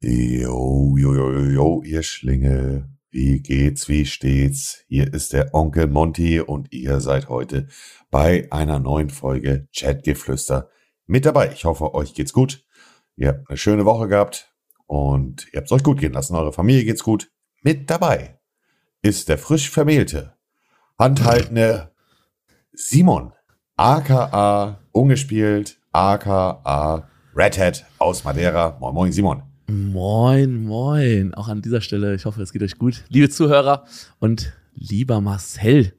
Jo, jo, jo, jo, ihr Schlinge. Wie geht's, wie steht's? Hier ist der Onkel Monty und ihr seid heute bei einer neuen Folge Chatgeflüster mit dabei. Ich hoffe, euch geht's gut. Ihr habt eine schöne Woche gehabt und ihr habt's euch gut gehen lassen. Eure Familie geht's gut. Mit dabei ist der frisch vermählte, handhaltende Simon, aka ungespielt, aka Redhead aus Madeira. Moin, moin, Simon. Moin, moin. Auch an dieser Stelle, ich hoffe, es geht euch gut. Liebe Zuhörer und lieber Marcel.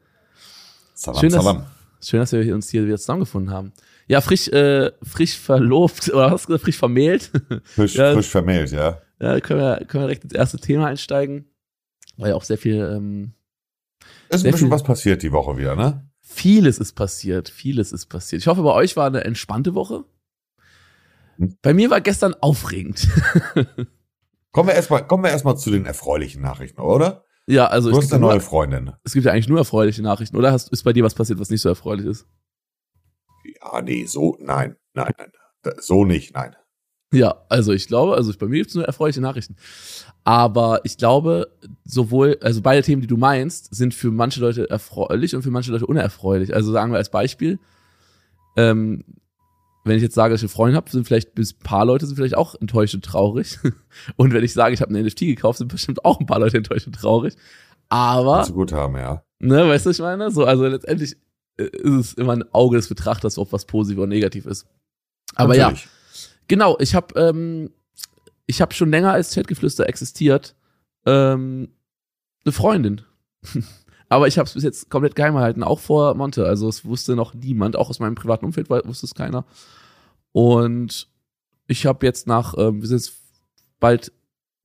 Salam, Schön, dass, salam. schön, dass wir uns hier wieder zusammengefunden haben. Ja, frisch, äh, frisch verlobt, oder hast du gesagt, frisch vermählt? Frisch, Ja. frisch vermählt, ja. ja, können wir, können wir direkt ins erste Thema einsteigen. War ja auch sehr viel, ähm, Ist ein bisschen viel- was passiert die Woche wieder, ne? vieles ist passiert, vieles ist passiert. Ich hoffe, bei euch war eine entspannte Woche. Bei mir war gestern aufregend. Kommen wir erstmal, kommen wir erstmal zu den erfreulichen Nachrichten, oder? ja, also Du es hast eine nur, neue Freundin. es gibt ja eigentlich nur erfreuliche Nachrichten, oder? Hast, ist bei dir was passiert, was nicht so erfreulich ist? Ja, nee, so, nein, nein, nein. So nicht, nein. Ja, also ich glaube, also bei mir gibt es nur erfreuliche Nachrichten. Aber ich glaube, sowohl, also beide Themen, die du meinst, sind für manche Leute erfreulich und für manche Leute unerfreulich. Also sagen wir als Beispiel, ähm, wenn ich jetzt sage, dass ich eine Freundin habe, sind vielleicht bis ein paar Leute sind vielleicht auch enttäuscht und traurig. Und wenn ich sage, ich habe eine NFT gekauft, sind bestimmt auch ein paar Leute enttäuscht und traurig. Aber Zu gut haben, ja. Ne, weißt du, was ich meine? So, also letztendlich äh, ist es immer ein Auge des Betrachters, ob was positiv oder negativ ist. Aber Natürlich. ja, genau, ich habe ähm, ich habe schon länger als Chatgeflüster existiert ähm, eine Freundin. Aber ich habe es bis jetzt komplett geheim gehalten, auch vor Monte. Also es wusste noch niemand, auch aus meinem privaten Umfeld wusste es keiner. Und ich habe jetzt nach, ähm, wir sind jetzt bald,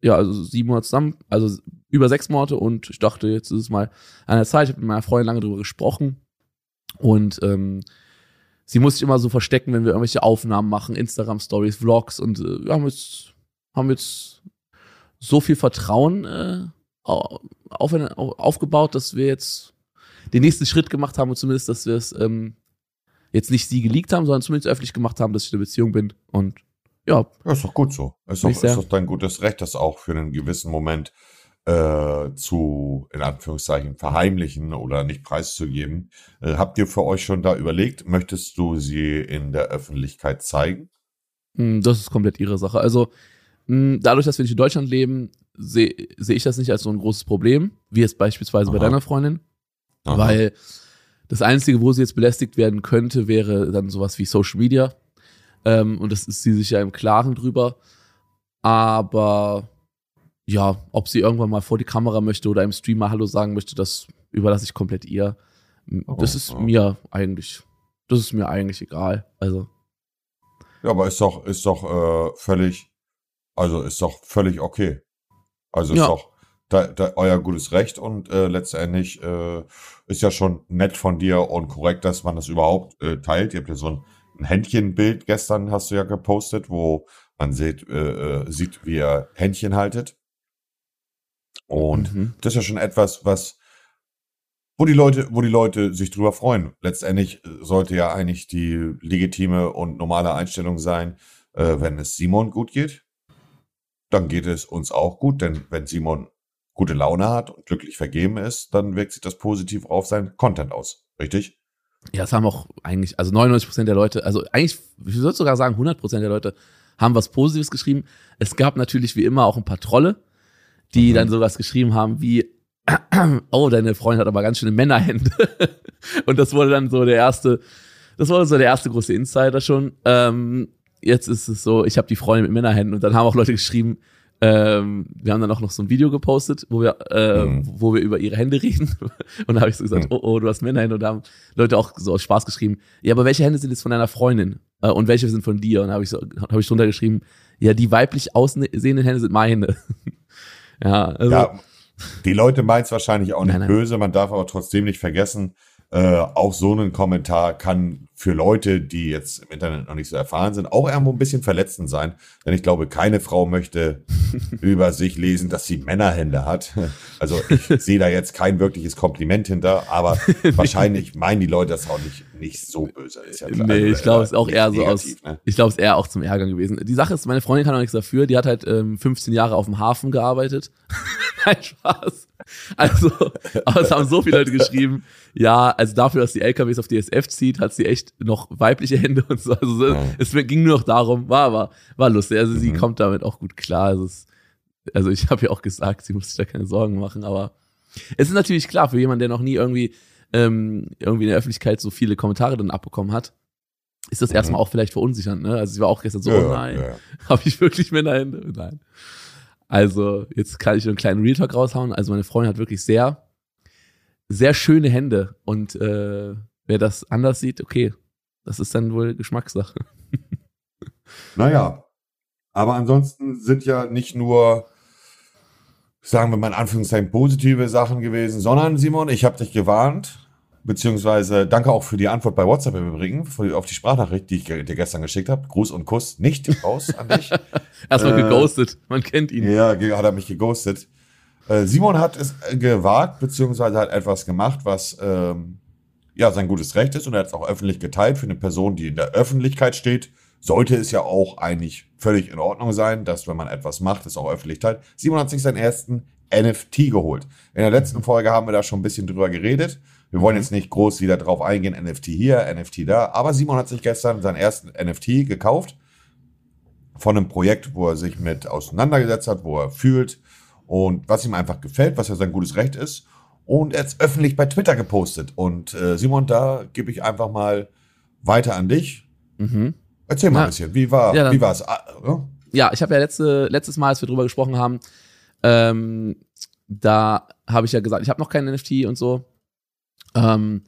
ja, also sieben Monate zusammen, also über sechs Monate und ich dachte, jetzt ist es mal an der Zeit. Ich habe mit meiner Freundin lange drüber gesprochen und ähm, sie muss sich immer so verstecken, wenn wir irgendwelche Aufnahmen machen, Instagram-Stories, Vlogs und äh, wir haben jetzt, haben jetzt so viel Vertrauen äh, auf, au- aufgebaut, dass wir jetzt den nächsten Schritt gemacht haben und zumindest, dass wir es ähm, jetzt nicht sie geleakt haben, sondern zumindest öffentlich gemacht haben, dass ich in einer Beziehung bin und ja, Ja, ist doch gut so. Ist doch, ist doch dein gutes Recht, das auch für einen gewissen Moment äh, zu, in Anführungszeichen, verheimlichen oder nicht preiszugeben. Äh, habt ihr für euch schon da überlegt, möchtest du sie in der Öffentlichkeit zeigen? Mm, Das ist komplett ihre Sache. Also mh, dadurch, dass wir nicht in Deutschland leben, sehe seh ich das nicht als so ein großes Problem, wie jetzt beispielsweise bei Aha. deiner Freundin, Aha. weil das Einzige, wo sie jetzt belästigt werden könnte, wäre dann sowas wie Social Media. Ähm, und das ist sie sich ja im Klaren drüber. Aber ja, ob sie irgendwann mal vor die Kamera möchte oder im Stream mal Hallo sagen möchte, das überlasse ich komplett ihr. Das Oh, ist oh. mir eigentlich, das ist mir eigentlich egal. Also Ja, aber ist doch, ist doch äh, völlig, also ist doch völlig okay. Also ist Ja. doch da, da, euer gutes Recht und äh, letztendlich äh, ist ja schon nett von dir und korrekt, dass man das überhaupt äh, teilt. Ihr habt ja so ein, ein Händchenbild gestern, hast du ja gepostet, wo man sieht, äh, äh, sieht, wie ihr Händchen haltet. Und mhm. das ist ja schon etwas, was, wo die Leute, wo die Leute sich drüber freuen. Letztendlich äh, sollte ja eigentlich die legitime und normale Einstellung sein, wenn es Simon gut geht, dann geht es uns auch gut, denn wenn Simon gute Laune hat und glücklich vergeben ist, dann wirkt sich das positiv auf seinen Content aus. Richtig? Ja, das haben auch eigentlich, also 99% der Leute, also eigentlich, ich würde sogar sagen, 100% der Leute haben was Positives geschrieben. Es gab natürlich wie immer auch ein paar Trolle, die Mhm. dann sowas geschrieben haben wie, oh, deine Freundin hat aber ganz schöne Männerhände. Und das wurde dann so der erste, das wurde so der erste große Insider schon. Ähm, jetzt ist es so, ich habe die Freundin mit Männerhänden und dann haben auch Leute geschrieben, ähm, wir haben dann auch noch so ein Video gepostet, wo wir, äh, Mhm. wo wir über ihre Hände reden. Und da habe ich so gesagt, Mhm. oh, oh, du hast Männerhände. Und da haben Leute auch so aus Spaß geschrieben, ja, aber welche Hände sind jetzt von deiner Freundin? Äh, und welche sind von dir? Und da habe ich so, habe ich drunter geschrieben, ja, die weiblich aussehenden Hände sind meine. ja, also, ja, die Leute meinen es wahrscheinlich auch nicht Nein, nein. böse, man darf aber trotzdem nicht vergessen, Äh, auch so ein Kommentar kann für Leute, die jetzt im Internet noch nicht so erfahren sind, auch irgendwo ein bisschen verletzend sein. Denn ich glaube, keine Frau möchte über sich lesen, dass sie Männerhände hat. Also ich sehe da jetzt kein wirkliches Kompliment hinter, aber wahrscheinlich meinen die Leute das auch nicht, nicht so böse. Ist ja klar. Nee, also, ich glaube, es ist auch eher so aus, ne? ich glaube, es ist eher auch zum Ärgern gewesen. Die Sache ist, meine Freundin kann auch nichts dafür. Die hat halt ähm, 15 Jahre auf dem Hafen gearbeitet. Nein, Spaß. Also, aber es haben so viele Leute geschrieben, ja, also dafür, dass die LKWs auf DSF zieht, hat sie echt noch weibliche Hände und so. Also ja. es ging nur noch darum, war aber, war lustig. Also sie mhm. kommt damit auch gut klar. Also, es, also ich habe ja auch gesagt, sie muss sich da keine Sorgen machen, aber es ist natürlich klar, für jemanden, der noch nie irgendwie, ähm, irgendwie in der Öffentlichkeit so viele Kommentare dann abbekommen hat, ist das mhm. erstmal auch vielleicht verunsichernd, ne? Also sie war auch gestern so, ja, oh nein, ja. habe ich wirklich Männerhände? Nein. Also, jetzt kann ich einen kleinen Real Talk raushauen. Also, meine Freundin hat wirklich sehr, sehr schöne Hände. Und äh, wer das anders sieht, okay, das ist dann wohl Geschmackssache. Naja, aber ansonsten sind ja nicht nur, sagen wir mal in Anführungszeichen, positive Sachen gewesen, sondern Simon, ich habe dich gewarnt beziehungsweise danke auch für die Antwort bei WhatsApp im Übrigen, auf die Sprachnachricht, die ich dir gestern geschickt habe. Gruß und Kuss nicht raus an dich. Erstmal äh, geghostet, man kennt ihn. Ja, hat er mich geghostet. Äh, Simon hat es gewagt, beziehungsweise hat etwas gemacht, was ähm, ja sein gutes Recht ist und er hat es auch öffentlich geteilt für eine Person, die in der Öffentlichkeit steht. Sollte es ja auch eigentlich völlig in Ordnung sein, dass wenn man etwas macht, es auch öffentlich teilt. Simon hat sich seinen ersten NFT geholt. In der letzten Folge haben wir da schon ein bisschen drüber geredet. Wir wollen mhm. jetzt nicht groß wieder drauf eingehen, NFT hier, NFT da, aber Simon hat sich gestern seinen ersten NFT gekauft von einem Projekt, wo er sich mit auseinandergesetzt hat, wo er fühlt und was ihm einfach gefällt, was ja sein gutes Recht ist. Und er ist öffentlich bei Twitter gepostet. Und äh, Simon, da gebe ich einfach mal weiter an dich. Mhm. Erzähl mal ja. ein bisschen, wie war ja, wie war's? Ah, ja? ja, ich habe ja letzte, letztes Mal, als wir drüber gesprochen haben, ähm, da habe ich ja gesagt, ich habe noch keinen NFT und so. Ähm,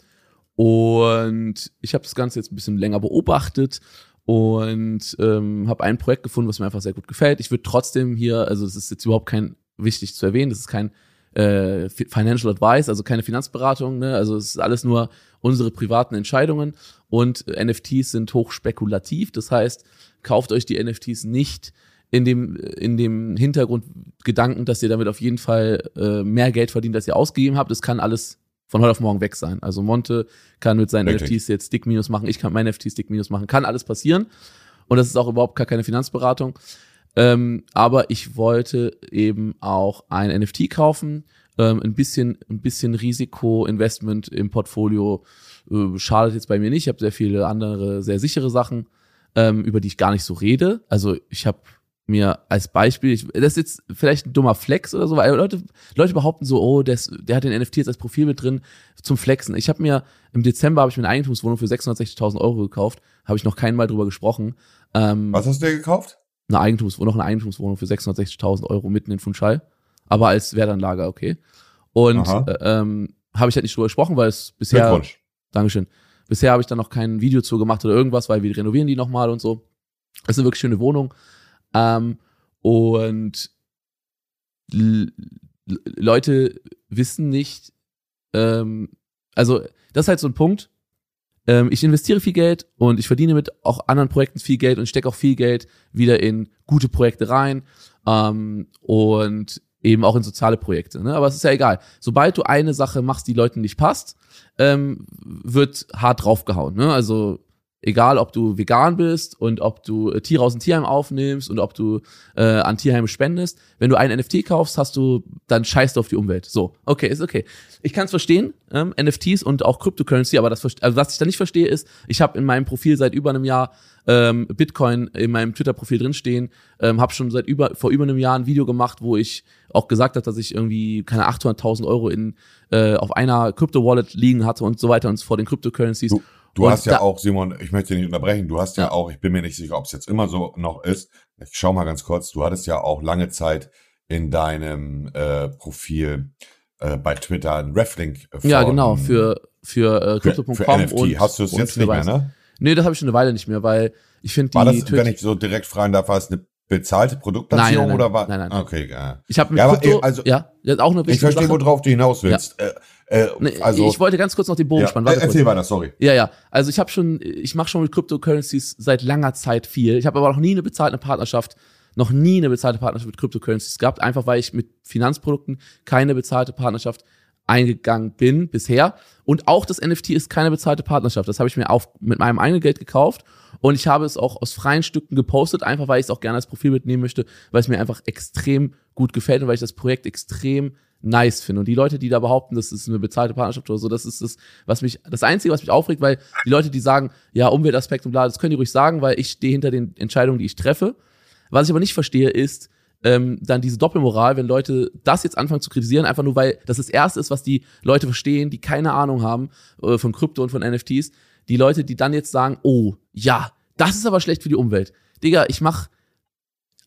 und ich habe das Ganze jetzt ein bisschen länger beobachtet und ähm, habe ein Projekt gefunden, was mir einfach sehr gut gefällt. Ich würde trotzdem hier, also das ist jetzt überhaupt kein wichtig zu erwähnen, das ist kein äh, Financial Advice, also keine Finanzberatung, ne? also es ist alles nur unsere privaten Entscheidungen und NFTs sind hochspekulativ, das heißt, kauft euch die NFTs nicht in dem, in dem Hintergrundgedanken, dass ihr damit auf jeden Fall äh, mehr Geld verdient, als ihr ausgegeben habt. Es kann alles von heute auf morgen weg sein. Also Monte kann mit seinen Richtig. NFTs jetzt Stick Minus machen, ich kann meine NFTs Stick Minus machen, kann alles passieren. Und das ist auch überhaupt gar keine Finanzberatung. Ähm, aber ich wollte eben auch ein NFT kaufen, ähm, ein bisschen, ein bisschen Risiko-Investment im Portfolio äh, schadet jetzt bei mir nicht. Ich habe sehr viele andere, sehr sichere Sachen, ähm, über die ich gar nicht so rede. Also ich habe mir als Beispiel, ich, das ist jetzt vielleicht ein dummer Flex oder so, weil Leute, Leute behaupten so, oh, der, der hat den NFT jetzt als Profil mit drin zum Flexen. Ich habe mir im Dezember habe ich mir eine Eigentumswohnung für 660.000 Euro gekauft, habe ich noch kein Mal drüber gesprochen. Ähm, Was hast du dir gekauft? Eine Eigentumswohnung, noch eine Eigentumswohnung für 660.000 Euro mitten in Funchal, aber als Wertanlage, okay. Und äh, ähm, habe ich halt nicht drüber gesprochen, weil es bisher, Glückwunsch. Dankeschön, bisher habe ich da noch kein Video zu gemacht oder irgendwas, weil wir renovieren die nochmal und so. Das ist eine wirklich schöne Wohnung. Ähm, und Leute wissen nicht, ähm, also das ist halt so ein Punkt. Ähm, ich investiere viel Geld und ich verdiene mit auch anderen Projekten viel Geld und stecke auch viel Geld wieder in gute Projekte rein ähm, und eben auch in soziale Projekte. Ne? Aber es ist ja egal. Sobald du eine Sache machst, die Leuten nicht passt, ähm, wird hart draufgehauen. Ne? Also Egal, ob du vegan bist und ob du äh, Tiere aus dem Tierheim aufnimmst und ob du äh, an Tierheime spendest. Wenn du einen NFT kaufst, hast du, dann scheißt du auf die Umwelt. So, okay, ist okay. Ich kann es verstehen, ähm, NFTs und auch Cryptocurrency, aber das, also was ich da nicht verstehe ist, ich habe in meinem Profil seit über einem Jahr ähm, Bitcoin in meinem Twitter-Profil drinstehen, ähm, habe schon seit über vor über einem Jahr ein Video gemacht, wo ich auch gesagt habe, dass ich irgendwie keine 800.000 Euro in äh, auf einer Crypto-Wallet liegen hatte und so weiter und vor den Cryptocurrencies. Du Du und hast ja auch, Simon, ich möchte nicht unterbrechen, du hast ja, ja auch, ich bin mir nicht sicher, ob es jetzt immer so noch ist. Ich schau mal ganz kurz, du hattest ja auch lange Zeit in deinem äh, Profil äh, bei Twitter ein Reflink von, Ja, genau, für für äh, crypto.com und hast du es jetzt nicht mehr, ne? Nee, das habe ich schon eine Weile nicht mehr, weil ich finde die War das, wenn ich so direkt fragen darf, war es eine bezahlte Produktplatzierung Nein, nein, nein. oder war? Nein, nein. Okay, ja. Ich habe mit Ja, Krypto, also- ja, das ist auch eine Ich verstehe, Sache. worauf du hinaus willst. Äh, äh, Nee, also, ich wollte ganz kurz noch den Bogen ja, spannen. äh, Warte kurz. erzähl weiter, sorry. Ja, ja. Also ich habe schon, ich mache schon mit Cryptocurrencies seit langer Zeit viel. Ich habe aber noch nie eine bezahlte Partnerschaft, noch nie eine bezahlte Partnerschaft mit Cryptocurrencies gehabt, einfach weil ich mit Finanzprodukten keine bezahlte Partnerschaft eingegangen bin bisher. Und auch das NFT ist keine bezahlte Partnerschaft. Das habe ich mir auf, mit meinem eigenen Geld gekauft. Und ich habe es auch aus freien Stücken gepostet, einfach weil ich es auch gerne als Profil mitnehmen möchte, weil es mir einfach extrem gut gefällt und weil ich das Projekt extrem nice finde. Und die Leute, die da behaupten, das ist eine bezahlte Partnerschaft oder so, das ist das, was mich, das Einzige, was mich aufregt, weil die Leute, die sagen, ja, Umweltaspekt und bla, das können die ruhig sagen, weil ich stehe hinter den Entscheidungen, die ich treffe. Was ich aber nicht verstehe, ist ähm, dann diese Doppelmoral, wenn Leute das jetzt anfangen zu kritisieren, einfach nur weil das das Erste ist, was die Leute verstehen, die keine Ahnung haben äh, von Krypto und von NFTs. Die Leute, die dann jetzt sagen, oh, ja, das ist aber schlecht für die Umwelt. Digga, ich mach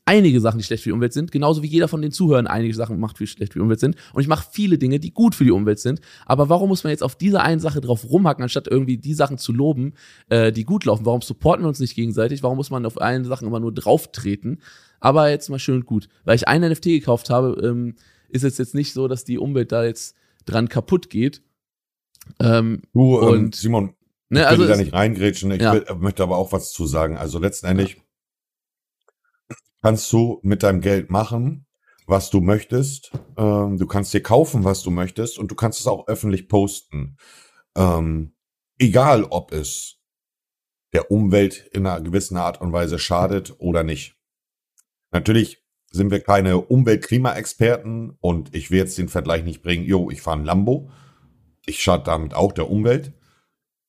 einige Sachen, die schlecht für die Umwelt sind, genauso wie jeder von den Zuhörern einige Sachen macht, die schlecht für die Umwelt sind. Und ich mache viele Dinge, die gut für die Umwelt sind. Aber warum muss man jetzt auf diese eine Sache drauf rumhacken, anstatt irgendwie die Sachen zu loben, äh, die gut laufen? Warum supporten wir uns nicht gegenseitig? Warum muss man auf allen Sachen immer nur drauftreten? Aber jetzt mal schön und gut. Weil ich einen NFT gekauft habe, ähm, ist es jetzt nicht so, dass die Umwelt da jetzt dran kaputt geht. Ähm, Du, ähm, Und- Simon, ne, ich also will da es- nicht reingrätschen, ich Ja. will, möchte aber auch was zu sagen. Also letztendlich kannst du mit deinem Geld machen, was du möchtest. Ähm, du kannst dir kaufen, was du möchtest und du kannst es auch öffentlich posten. Ähm, egal, ob es der Umwelt in einer gewissen Art und Weise schadet oder nicht. Natürlich sind wir keine Umwelt-Klima-Experten und ich will jetzt den Vergleich nicht bringen, jo, ich fahre ein Lambo. Ich schade damit auch der Umwelt.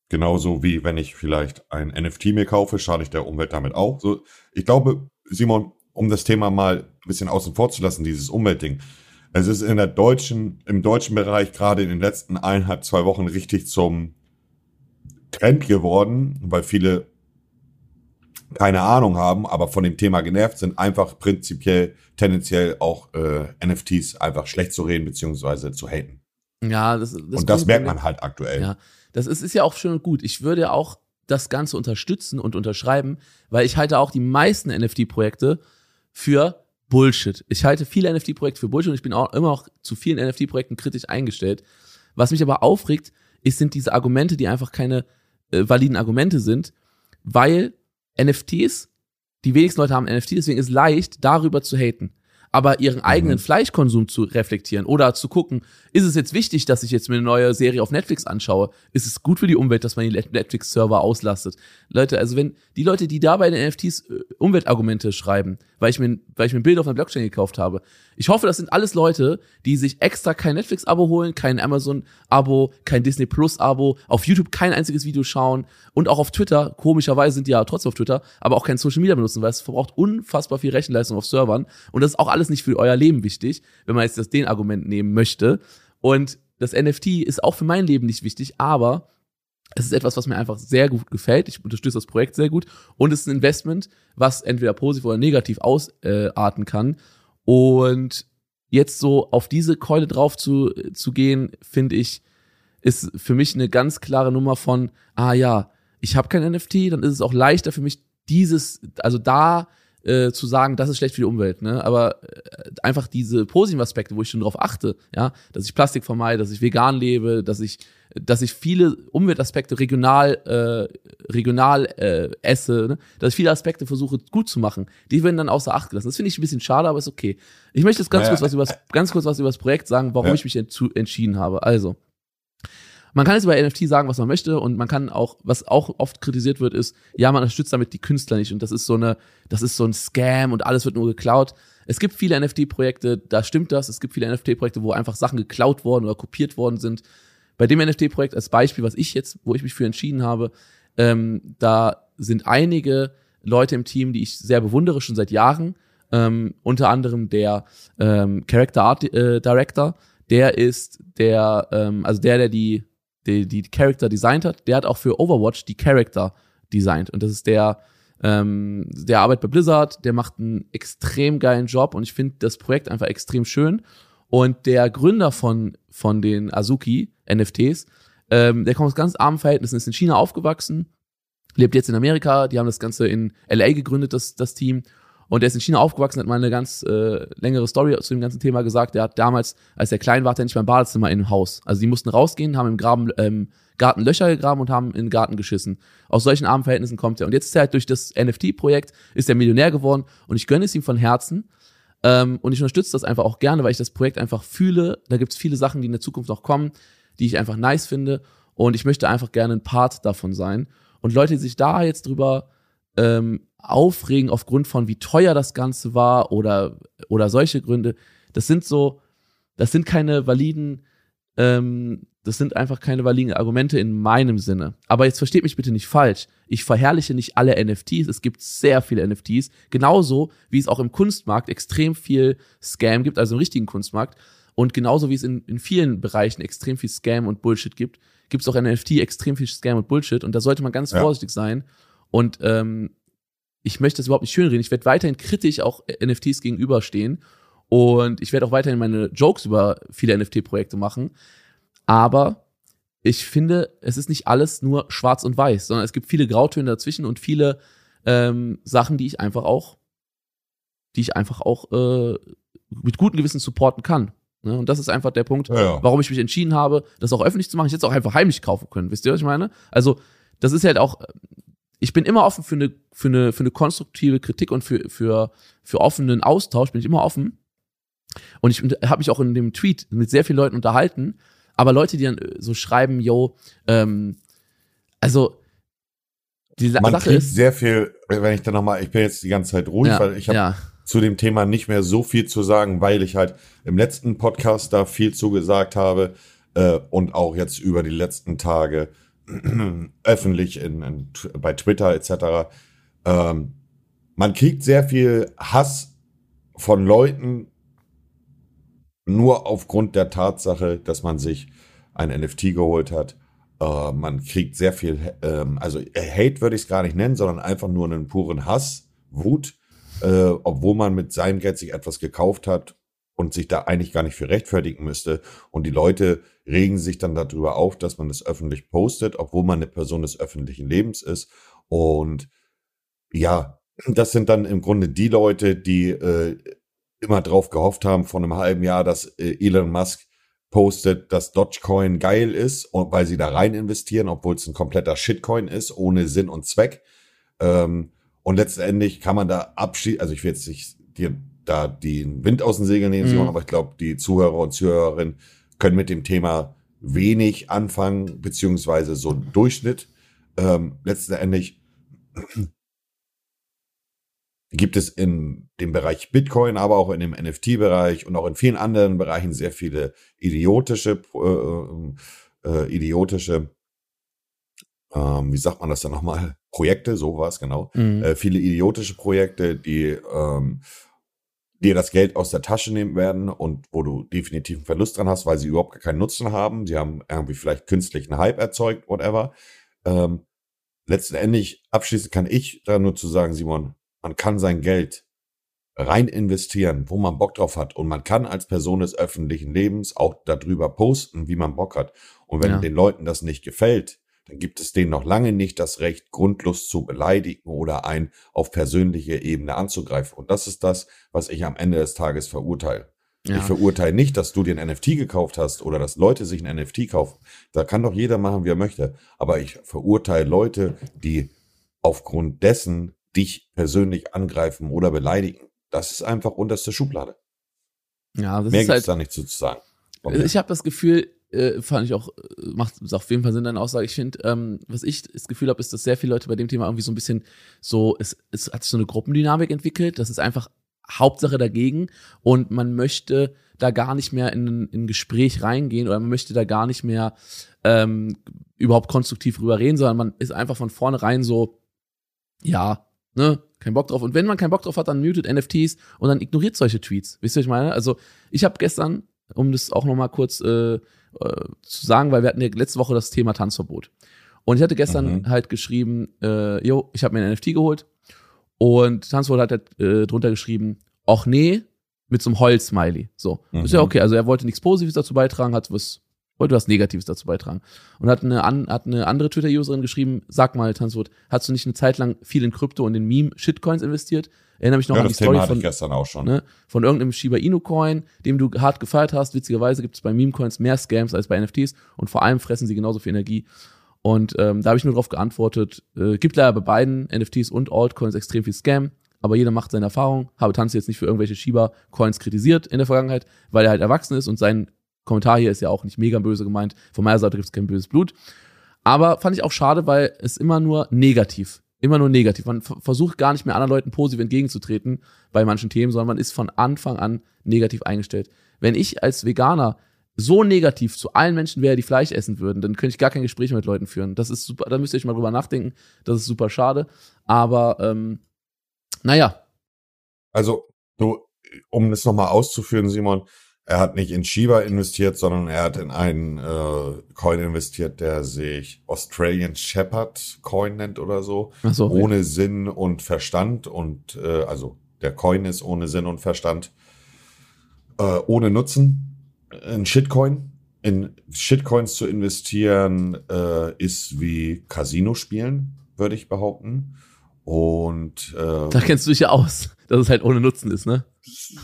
Genauso wie wenn ich vielleicht ein NFT mir kaufe, schade ich der Umwelt damit auch. So, ich glaube, Simon, um das Thema mal ein bisschen außen vor zu lassen, dieses Umweltding. Es ist in der deutschen, im deutschen Bereich gerade in den letzten eineinhalb, zwei Wochen richtig zum Trend geworden, weil viele keine Ahnung haben, aber von dem Thema genervt sind, einfach prinzipiell tendenziell auch äh, NFTs einfach schlecht zu reden beziehungsweise zu haten. ja, das, das und das merkt man halt aktuell. Ja, das ist, ist ja auch schön und gut. Ich würde auch das Ganze unterstützen und unterschreiben, weil ich halte auch die meisten NFT-Projekte für Bullshit. Ich halte viele NFT-Projekte für Bullshit und ich bin auch immer noch zu vielen NFT-Projekten kritisch eingestellt. Was mich aber aufregt, ist, sind diese Argumente, die einfach keine äh, validen Argumente sind, weil NFTs, die wenigsten Leute haben NFT, deswegen ist leicht, darüber zu haten. Aber ihren eigenen Mhm. Fleischkonsum zu reflektieren oder zu gucken, ist es jetzt wichtig, dass ich jetzt mir eine neue Serie auf Netflix anschaue? Ist es gut für die Umwelt, dass man die Netflix-Server auslastet? Leute, also wenn die Leute, die da bei den NFTs äh, Umweltargumente schreiben, weil ich mir, weil ich mir ein Bild auf einer Blockchain gekauft habe, ich hoffe, das sind alles Leute, die sich extra kein Netflix-Abo holen, kein Amazon-Abo, kein Disney Plus-Abo, auf YouTube kein einziges Video schauen und auch auf Twitter, komischerweise sind die ja trotzdem auf Twitter, aber auch kein Social Media benutzen, weil es verbraucht unfassbar viel Rechenleistung auf Servern und das ist auch alles nicht für euer Leben wichtig, wenn man jetzt das den Argument nehmen möchte. Und das NFT ist auch für mein Leben nicht wichtig, aber es ist etwas, was mir einfach sehr gut gefällt. Ich unterstütze das Projekt sehr gut. Und es ist ein Investment, was entweder positiv oder negativ ausarten kann. Und jetzt so auf diese Keule drauf zu, zu gehen, finde ich, ist für mich eine ganz klare Nummer von, ah ja, ich habe kein NFT, dann ist es auch leichter für mich, dieses, also da äh, zu sagen, das ist schlecht für die Umwelt, ne? Aber äh, einfach diese positiven Aspekte, wo ich schon drauf achte, ja, dass ich Plastik vermeide, dass ich vegan lebe, dass ich, dass ich viele Umweltaspekte regional, äh, regional äh, esse, ne? dass ich viele Aspekte versuche gut zu machen, die werden dann außer Acht gelassen. Das finde ich ein bisschen schade, aber ist okay. Ich möchte jetzt ganz Naja, kurz was über das, ganz kurz was über das Projekt sagen, warum Ja. ich mich dazu entschieden habe. Also man kann jetzt über NFT sagen, was man möchte und man kann auch, was auch oft kritisiert wird, ist, ja, man unterstützt damit die Künstler nicht und das ist so eine, das ist so ein Scam und alles wird nur geklaut. Es gibt viele NFT-Projekte, da stimmt das. Es gibt viele NFT-Projekte, wo einfach Sachen geklaut worden oder kopiert worden sind. Bei dem NFT-Projekt als Beispiel, was ich jetzt, wo ich mich für entschieden habe, ähm, da sind einige Leute im Team, die ich sehr bewundere, schon seit Jahren. Ähm, unter anderem der ähm, Character Art äh, Director, der ist der, ähm, also der, der die, die, die Character designt hat, der hat auch für Overwatch die Character designt. Und das ist der, ähm, der arbeitet bei Blizzard, der macht einen extrem geilen Job und ich finde das Projekt einfach extrem schön. Und der Gründer von, von den Azuki NFTs, ähm, der kommt aus ganz armen Verhältnissen, ist in China aufgewachsen, lebt jetzt in Amerika, die haben das Ganze in LA gegründet, das, das Team. Und der ist in China aufgewachsen, hat mal eine ganz äh, längere Story zu dem ganzen Thema gesagt. Der hat damals, als er klein war, hat er nicht beim Badezimmer im Haus. Also die mussten rausgehen, haben im Graben, ähm, Garten Löcher gegraben und haben in den Garten geschissen. Aus solchen armen Verhältnissen kommt er. Und jetzt ist er halt durch das NFT-Projekt, ist er Millionär geworden und ich gönne es ihm von Herzen. Ähm, und ich unterstütze das einfach auch gerne, weil ich das Projekt einfach fühle. Da gibt es viele Sachen, die in der Zukunft noch kommen, die ich einfach nice finde. Und ich möchte einfach gerne ein Part davon sein. Und Leute, die sich da jetzt drüber ähm, aufregen aufgrund von wie teuer das Ganze war oder, oder solche Gründe, das sind so, das sind keine validen, ähm, das sind einfach keine validen Argumente in meinem Sinne. Aber jetzt versteht mich bitte nicht falsch. Ich verherrliche nicht alle NFTs. Es gibt sehr viele NFTs. Genauso wie es auch im Kunstmarkt extrem viel Scam gibt, also im richtigen Kunstmarkt. Und genauso wie es in, in vielen Bereichen extrem viel Scam und Bullshit gibt, gibt es auch in NFT extrem viel Scam und Bullshit. Und da sollte man ganz ja. vorsichtig sein. Und ähm, ich möchte das überhaupt nicht schönreden. Ich werde weiterhin kritisch auch NFTs gegenüberstehen. Und ich werde auch weiterhin meine Jokes über viele NFT-Projekte machen. Aber ich finde, es ist nicht alles nur schwarz und weiß, sondern es gibt viele Grautöne dazwischen und viele ähm, Sachen, die ich einfach auch, die ich einfach auch äh, mit gutem Gewissen supporten kann. Ne? Und das ist einfach der Punkt, ja, ja. warum ich mich entschieden habe, das auch öffentlich zu machen. Ich hätte es auch einfach heimlich kaufen können. Wisst ihr, was ich meine? Also, das ist halt auch, ich bin immer offen für eine, für eine, für eine konstruktive Kritik und für, für, für offenen Austausch, bin ich immer offen. Und ich habe mich auch in dem Tweet mit sehr vielen Leuten unterhalten, aber Leute, die dann äh, so schreiben, yo, ähm, also die Man Sache ist sehr viel, wenn ich dann nochmal, ich bin jetzt die ganze Zeit ruhig, ja, weil ich habe ja. zu dem Thema nicht mehr so viel zu sagen, weil ich halt im letzten Podcast da viel zugesagt habe äh, und auch jetzt über die letzten Tage öffentlich in, in, bei Twitter etc. Ähm, man kriegt sehr viel Hass von Leuten nur aufgrund der Tatsache, dass man sich ein NFT geholt hat. Äh, man kriegt sehr viel, ähm, also Hate würde ich es gar nicht nennen, sondern einfach nur einen puren Hass, Wut, äh, obwohl man mit seinem Geld sich etwas gekauft hat und sich da eigentlich gar nicht für rechtfertigen müsste. Und die Leute regen sich dann darüber auf, dass man das öffentlich postet, obwohl man eine Person des öffentlichen Lebens ist. Und ja, das sind dann im Grunde die Leute, die äh, immer drauf gehofft haben vor einem halben Jahr, dass äh, Elon Musk postet, dass Dogecoin geil ist und weil sie da rein investieren, obwohl es ein kompletter Shitcoin ist, ohne Sinn und Zweck. Ähm, und letztendlich kann man da abschließen, also ich will jetzt nicht dir da den Wind aus den Segeln nehmen, mhm. aber ich glaube, die Zuhörer und Zuhörerinnen können mit dem Thema wenig anfangen, beziehungsweise so ein Durchschnitt. Ähm, letztendlich gibt es in dem Bereich Bitcoin, aber auch in dem NFT-Bereich und auch in vielen anderen Bereichen sehr viele idiotische, äh, äh, idiotische, ähm, wie sagt man das dann nochmal? Projekte, so war es genau. Mhm. Äh, viele idiotische Projekte, die ähm, dir das Geld aus der Tasche nehmen werden und wo du definitiv einen Verlust dran hast, weil sie überhaupt keinen Nutzen haben. Sie haben irgendwie vielleicht künstlichen Hype erzeugt, whatever. Ähm, letztendlich abschließend kann ich da nur zu sagen, Simon, man kann sein Geld rein investieren, wo man Bock drauf hat. Und man kann als Person des öffentlichen Lebens auch darüber posten, wie man Bock hat. Und wenn ja. den Leuten das nicht gefällt, dann gibt es denen noch lange nicht das Recht, grundlos zu beleidigen oder ein auf persönliche Ebene anzugreifen. Und das ist das, was ich am Ende des Tages verurteile. Ja. Ich verurteile nicht, dass du dir ein NFT gekauft hast oder dass Leute sich ein NFT kaufen. Da kann doch jeder machen, wie er möchte. Aber ich verurteile Leute, die aufgrund dessen dich persönlich angreifen oder beleidigen. Das ist einfach unterste Schublade. Ja, das Mehr ist gibt's halt, da nicht zu sagen. Ich habe das Gefühl, äh, fand ich auch, äh, macht auf jeden Fall Sinn, deine Aussage. Ich finde, ähm, was ich das Gefühl habe, ist, dass sehr viele Leute bei dem Thema irgendwie so ein bisschen so, es, es hat sich so eine Gruppendynamik entwickelt. Das ist einfach Hauptsache dagegen und man möchte da gar nicht mehr in, in ein Gespräch reingehen oder man möchte da gar nicht mehr ähm, überhaupt konstruktiv drüber reden, sondern man ist einfach von vornherein so, ja, ne, kein Bock drauf. Und wenn man keinen Bock drauf hat, dann mutet NFTs und dann ignoriert solche Tweets. Wisst ihr, was ich meine? Also ich habe gestern, um das auch nochmal kurz äh, äh, zu sagen, weil wir hatten ja letzte Woche das Thema Tanzverbot. Und ich hatte gestern mhm. halt geschrieben, äh, yo, ich habe mir ein NFT geholt. Und Tanzverbot hat halt, äh, drunter geschrieben, ach nee, mit so einem Heul-Smiley. So. Mhm. Ist ja okay. Also er wollte nichts Positives dazu beitragen, hat was wollte was Negatives dazu beitragen. Und hat eine, an, hat eine andere Twitter-Userin geschrieben, sag mal, Tanzwort, hast du nicht eine Zeit lang viel in Krypto und in Meme-Shitcoins investiert? Erinnere mich noch ja, an die Story Thema hatte von, ich gestern auch schon. ne, von irgendeinem Shiba Inu Coin, dem du hart gefeiert hast. Witzigerweise gibt es bei Meme Coins mehr Scams als bei NFTs und vor allem fressen sie genauso viel Energie. Und ähm, da habe ich nur darauf geantwortet, äh, gibt leider bei beiden NFTs und Altcoins extrem viel Scam, aber jeder macht seine Erfahrung. Habe Tanzi jetzt nicht für irgendwelche Shiba Coins kritisiert in der Vergangenheit, weil er halt erwachsen ist und sein Kommentar hier ist ja auch nicht mega böse gemeint. Von meiner Seite gibt es kein böses Blut. Aber fand ich auch schade, weil es immer nur negativ immer nur negativ. Man versucht gar nicht mehr anderen Leuten positiv entgegenzutreten bei manchen Themen, sondern man ist von Anfang an negativ eingestellt. Wenn ich als Veganer so negativ zu allen Menschen wäre, die Fleisch essen würden, dann könnte ich gar kein Gespräch mit Leuten führen. Das ist super, da müsst ihr euch mal drüber nachdenken. Das ist super schade. Aber ähm, naja. Also, du, um das nochmal auszuführen, Simon, er hat nicht in Shiba investiert, sondern er hat in einen äh, Coin investiert, der sich Australian Shepherd Coin nennt oder so. Ach so ohne ja. Sinn und Verstand und äh, also der Coin ist ohne Sinn und Verstand, äh, ohne Nutzen. Ein Shitcoin. In Shitcoins zu investieren äh, ist wie Casino spielen, würde ich behaupten. Und äh, da kennst du dich ja aus, dass es halt ohne Nutzen ist, ne?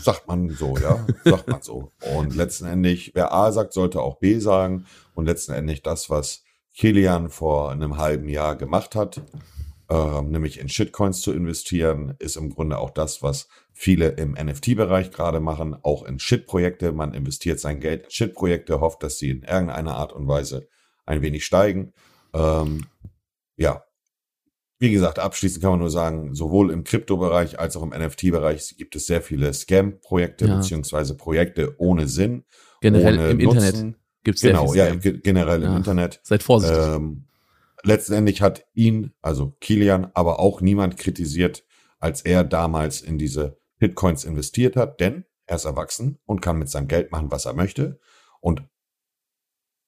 Sagt man so, ja. Sagt man so. Und letztendlich, wer A sagt, sollte auch B sagen. Und letztendlich das, was Kilian vor einem halben Jahr gemacht hat, äh, nämlich in Shitcoins zu investieren, ist im Grunde auch das, was viele im NFT-Bereich gerade machen, auch in Shit-Projekte. Man investiert sein Geld in Shit-Projekte, hofft, dass sie in irgendeiner Art und Weise ein wenig steigen. Ähm, ja, wie gesagt, abschließend kann man nur sagen, sowohl im Kryptobereich als auch im NFT-Bereich gibt es sehr viele Scam-Projekte Ja. beziehungsweise Projekte ohne Sinn. Generell ohne im Nutzen. Internet gibt's sehr Genau, viel ja, Scam. ge- generell im Ja. Internet. Seid vorsichtig. Ähm, letztendlich hat ihn, also Kilian, aber auch niemand kritisiert, als er damals in diese Bitcoins investiert hat, denn er ist erwachsen und kann mit seinem Geld machen, was er möchte. Und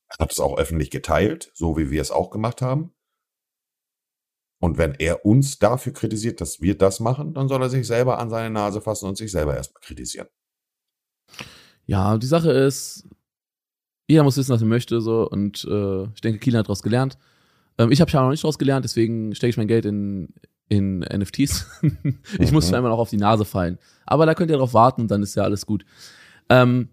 er hat es auch öffentlich geteilt, so wie wir es auch gemacht haben. Und wenn er uns dafür kritisiert, dass wir das machen, dann soll er sich selber an seine Nase fassen und sich selber erstmal kritisieren. Ja, die Sache ist, jeder muss wissen, was er möchte, so, und äh, ich denke, Kilian hat daraus gelernt. Ähm, ich habe ja noch nicht daraus gelernt, deswegen stecke ich mein Geld in, in NFTs. ich muss Mhm. zwar immer noch auf die Nase fallen. Aber da könnt ihr drauf warten und dann ist ja alles gut. Ähm,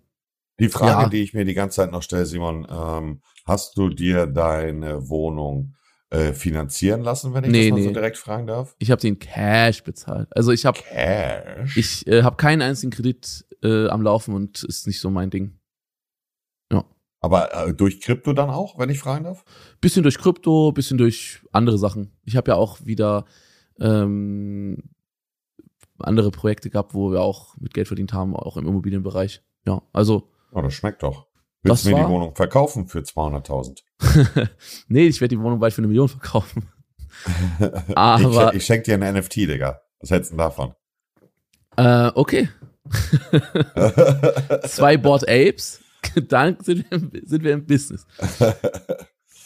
Die Frage, Ja. die ich mir die ganze Zeit noch stelle, Simon, ähm, hast du dir deine Wohnung äh, finanzieren lassen, wenn ich Nee, das mal so nee. direkt fragen darf? ich habe den Cash bezahlt. Also ich habe Cash. ich äh, habe keinen einzigen Kredit äh, am Laufen und ist nicht so mein Ding. Aber äh, durch Krypto dann auch, wenn ich fragen darf? Bisschen durch Krypto, bisschen durch andere Sachen. Ich habe ja auch wieder ähm, andere Projekte gehabt, wo wir auch mit Geld verdient haben, auch im Immobilienbereich. Ja, also Oh, das schmeckt doch. Das Willst du mir war- die Wohnung verkaufen für 200.000? nee, ich werde die Wohnung bald für eine Million verkaufen. Aber- ich, ich schenke dir ein NFT, Digga. Was hältst du denn davon? Äh, okay. Zwei Board Apes, dann sind wir, sind wir im Business.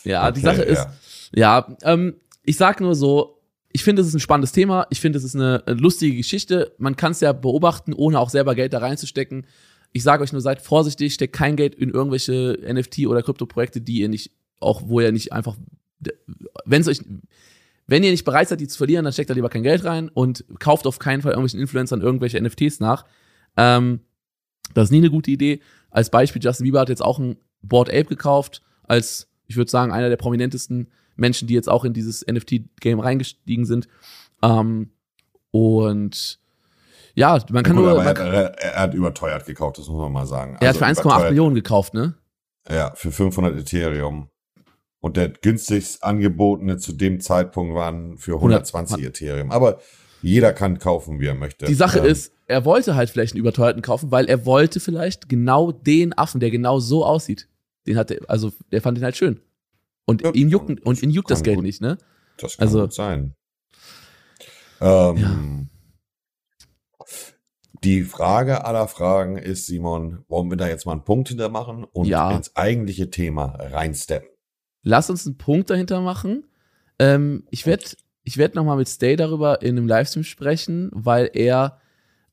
Ja, die Okay, Sache ist, ja, ähm, ich sag nur so, ich finde, es ist ein spannendes Thema. Ich finde, es ist eine lustige Geschichte. Man kann es ja beobachten, ohne auch selber Geld da reinzustecken. Ich sage euch nur, seid vorsichtig, steckt kein Geld in irgendwelche NFT- oder Krypto-Projekte, die ihr nicht, auch wo ihr nicht einfach, wenn es euch, wenn ihr nicht bereit seid, die zu verlieren, dann steckt da lieber kein Geld rein und kauft auf keinen Fall irgendwelchen Influencern irgendwelche NFTs nach. Ähm, das ist nie eine gute Idee. Als Beispiel, Justin Bieber hat jetzt auch ein Board Ape gekauft, als, ich würde sagen, einer der prominentesten Menschen, die jetzt auch in dieses NFT-Game reingestiegen sind. Ähm, und ja, man kann Gut, nur. Man, er, hat- er, hat überteuert gekauft, das muss man mal sagen. er hat für Also 1,8 überteuert- Millionen gekauft, ne? Ja, für 500 Ethereum. Und der günstigst angebotene zu dem Zeitpunkt waren für 120 Ethereum. Aber jeder kann kaufen, wie er möchte. Die Sache Ähm, ist, er wollte halt vielleicht einen überteuerten kaufen, weil er wollte vielleicht genau den Affen, der genau so aussieht. Den hat er, also der fand ihn halt schön. Und Ja, ihn juckt, und ihn juckt das Geld gut. nicht, ne? Das kann also- gut sein. Ähm, Die Frage aller Fragen ist, Simon, wollen wir da jetzt mal einen Punkt hinter machen und Ja. ins eigentliche Thema reinsteppen? Lass uns einen Punkt dahinter machen. Ähm, ich werde ich werd nochmal mit Stay darüber in einem Livestream sprechen, weil er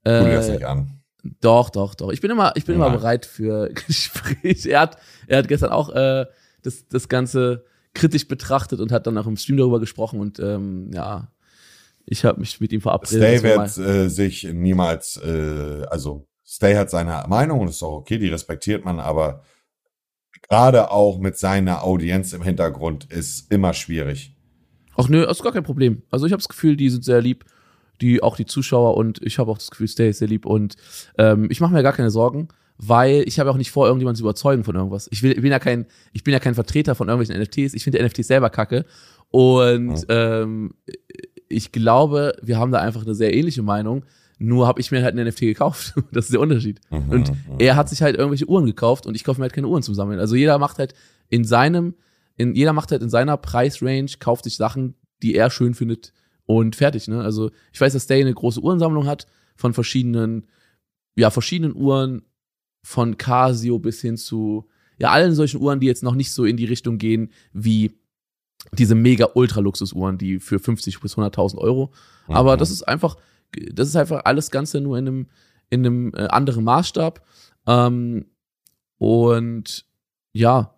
Tu dir das äh, nicht an. Doch, doch, doch. Ich bin immer, ich bin immer Nein. bereit für Gespräche. Er hat, er hat gestern auch äh, das, das Ganze kritisch betrachtet und hat dann auch im Stream darüber gesprochen und ähm, ja, ich habe mich mit ihm verabredet. Stay wird äh, sich niemals, äh, also Stay hat seine Meinung und ist auch okay, die respektiert man, aber gerade auch mit seiner Audienz im Hintergrund ist immer schwierig. Ach nö, ist gar kein Problem. Also ich habe das Gefühl, die sind sehr lieb, die auch die Zuschauer und ich habe auch das Gefühl, Stay ist sehr lieb und ähm, ich mache mir gar keine Sorgen, weil ich habe auch nicht vor, irgendjemanden zu überzeugen von irgendwas. Ich, will, ich bin ja kein, ich bin ja kein Vertreter von irgendwelchen NFTs. Ich finde NFTs selber kacke und ähm, ich glaube, wir haben da einfach eine sehr ähnliche Meinung. Nur habe ich mir halt einen NFT gekauft. Das ist der Unterschied. Mhm, Und mhm. er hat sich halt irgendwelche Uhren gekauft und ich kaufe mir halt keine Uhren zum Sammeln. Also jeder macht halt in seinem, in, jeder macht halt in seiner Preisrange, kauft sich Sachen, die er schön findet und fertig, ne? Also ich weiß, dass Day eine große Uhrensammlung hat von verschiedenen, ja, verschiedenen Uhren, von Casio bis hin zu, ja, allen solchen Uhren, die jetzt noch nicht so in die Richtung gehen wie diese mega Ultra-Luxus-Uhren, die für 50 bis 100.000 Euro. Aber Mhm. das ist einfach, das ist einfach alles Ganze nur in einem, in einem äh, anderen Maßstab. Ähm, und ja,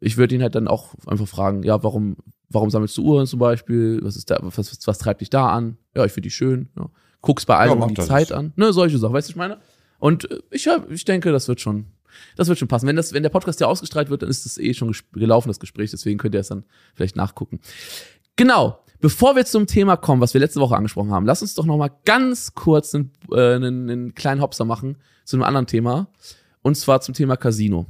ich würde ihn halt dann auch einfach fragen, ja, warum, warum sammelst du Uhren zum Beispiel? Was ist da, was, was, was treibt dich da an? Ja, ich finde die schön. Ja. Guckst bei allen mach um die das. Zeit an. Ne, solche Sachen, weißt du, was ich meine? Und äh, ich, ich denke, das wird schon, das wird schon passen. Wenn das, wenn der Podcast ja ausgestrahlt wird, dann ist das eh schon gelaufen, das Gespräch. Deswegen könnt ihr es dann vielleicht nachgucken. Genau. Bevor wir zum Thema kommen, was wir letzte Woche angesprochen haben, lass uns doch noch mal ganz kurz einen, äh, einen, einen kleinen Hopser machen zu einem anderen Thema. Und zwar zum Thema Casino.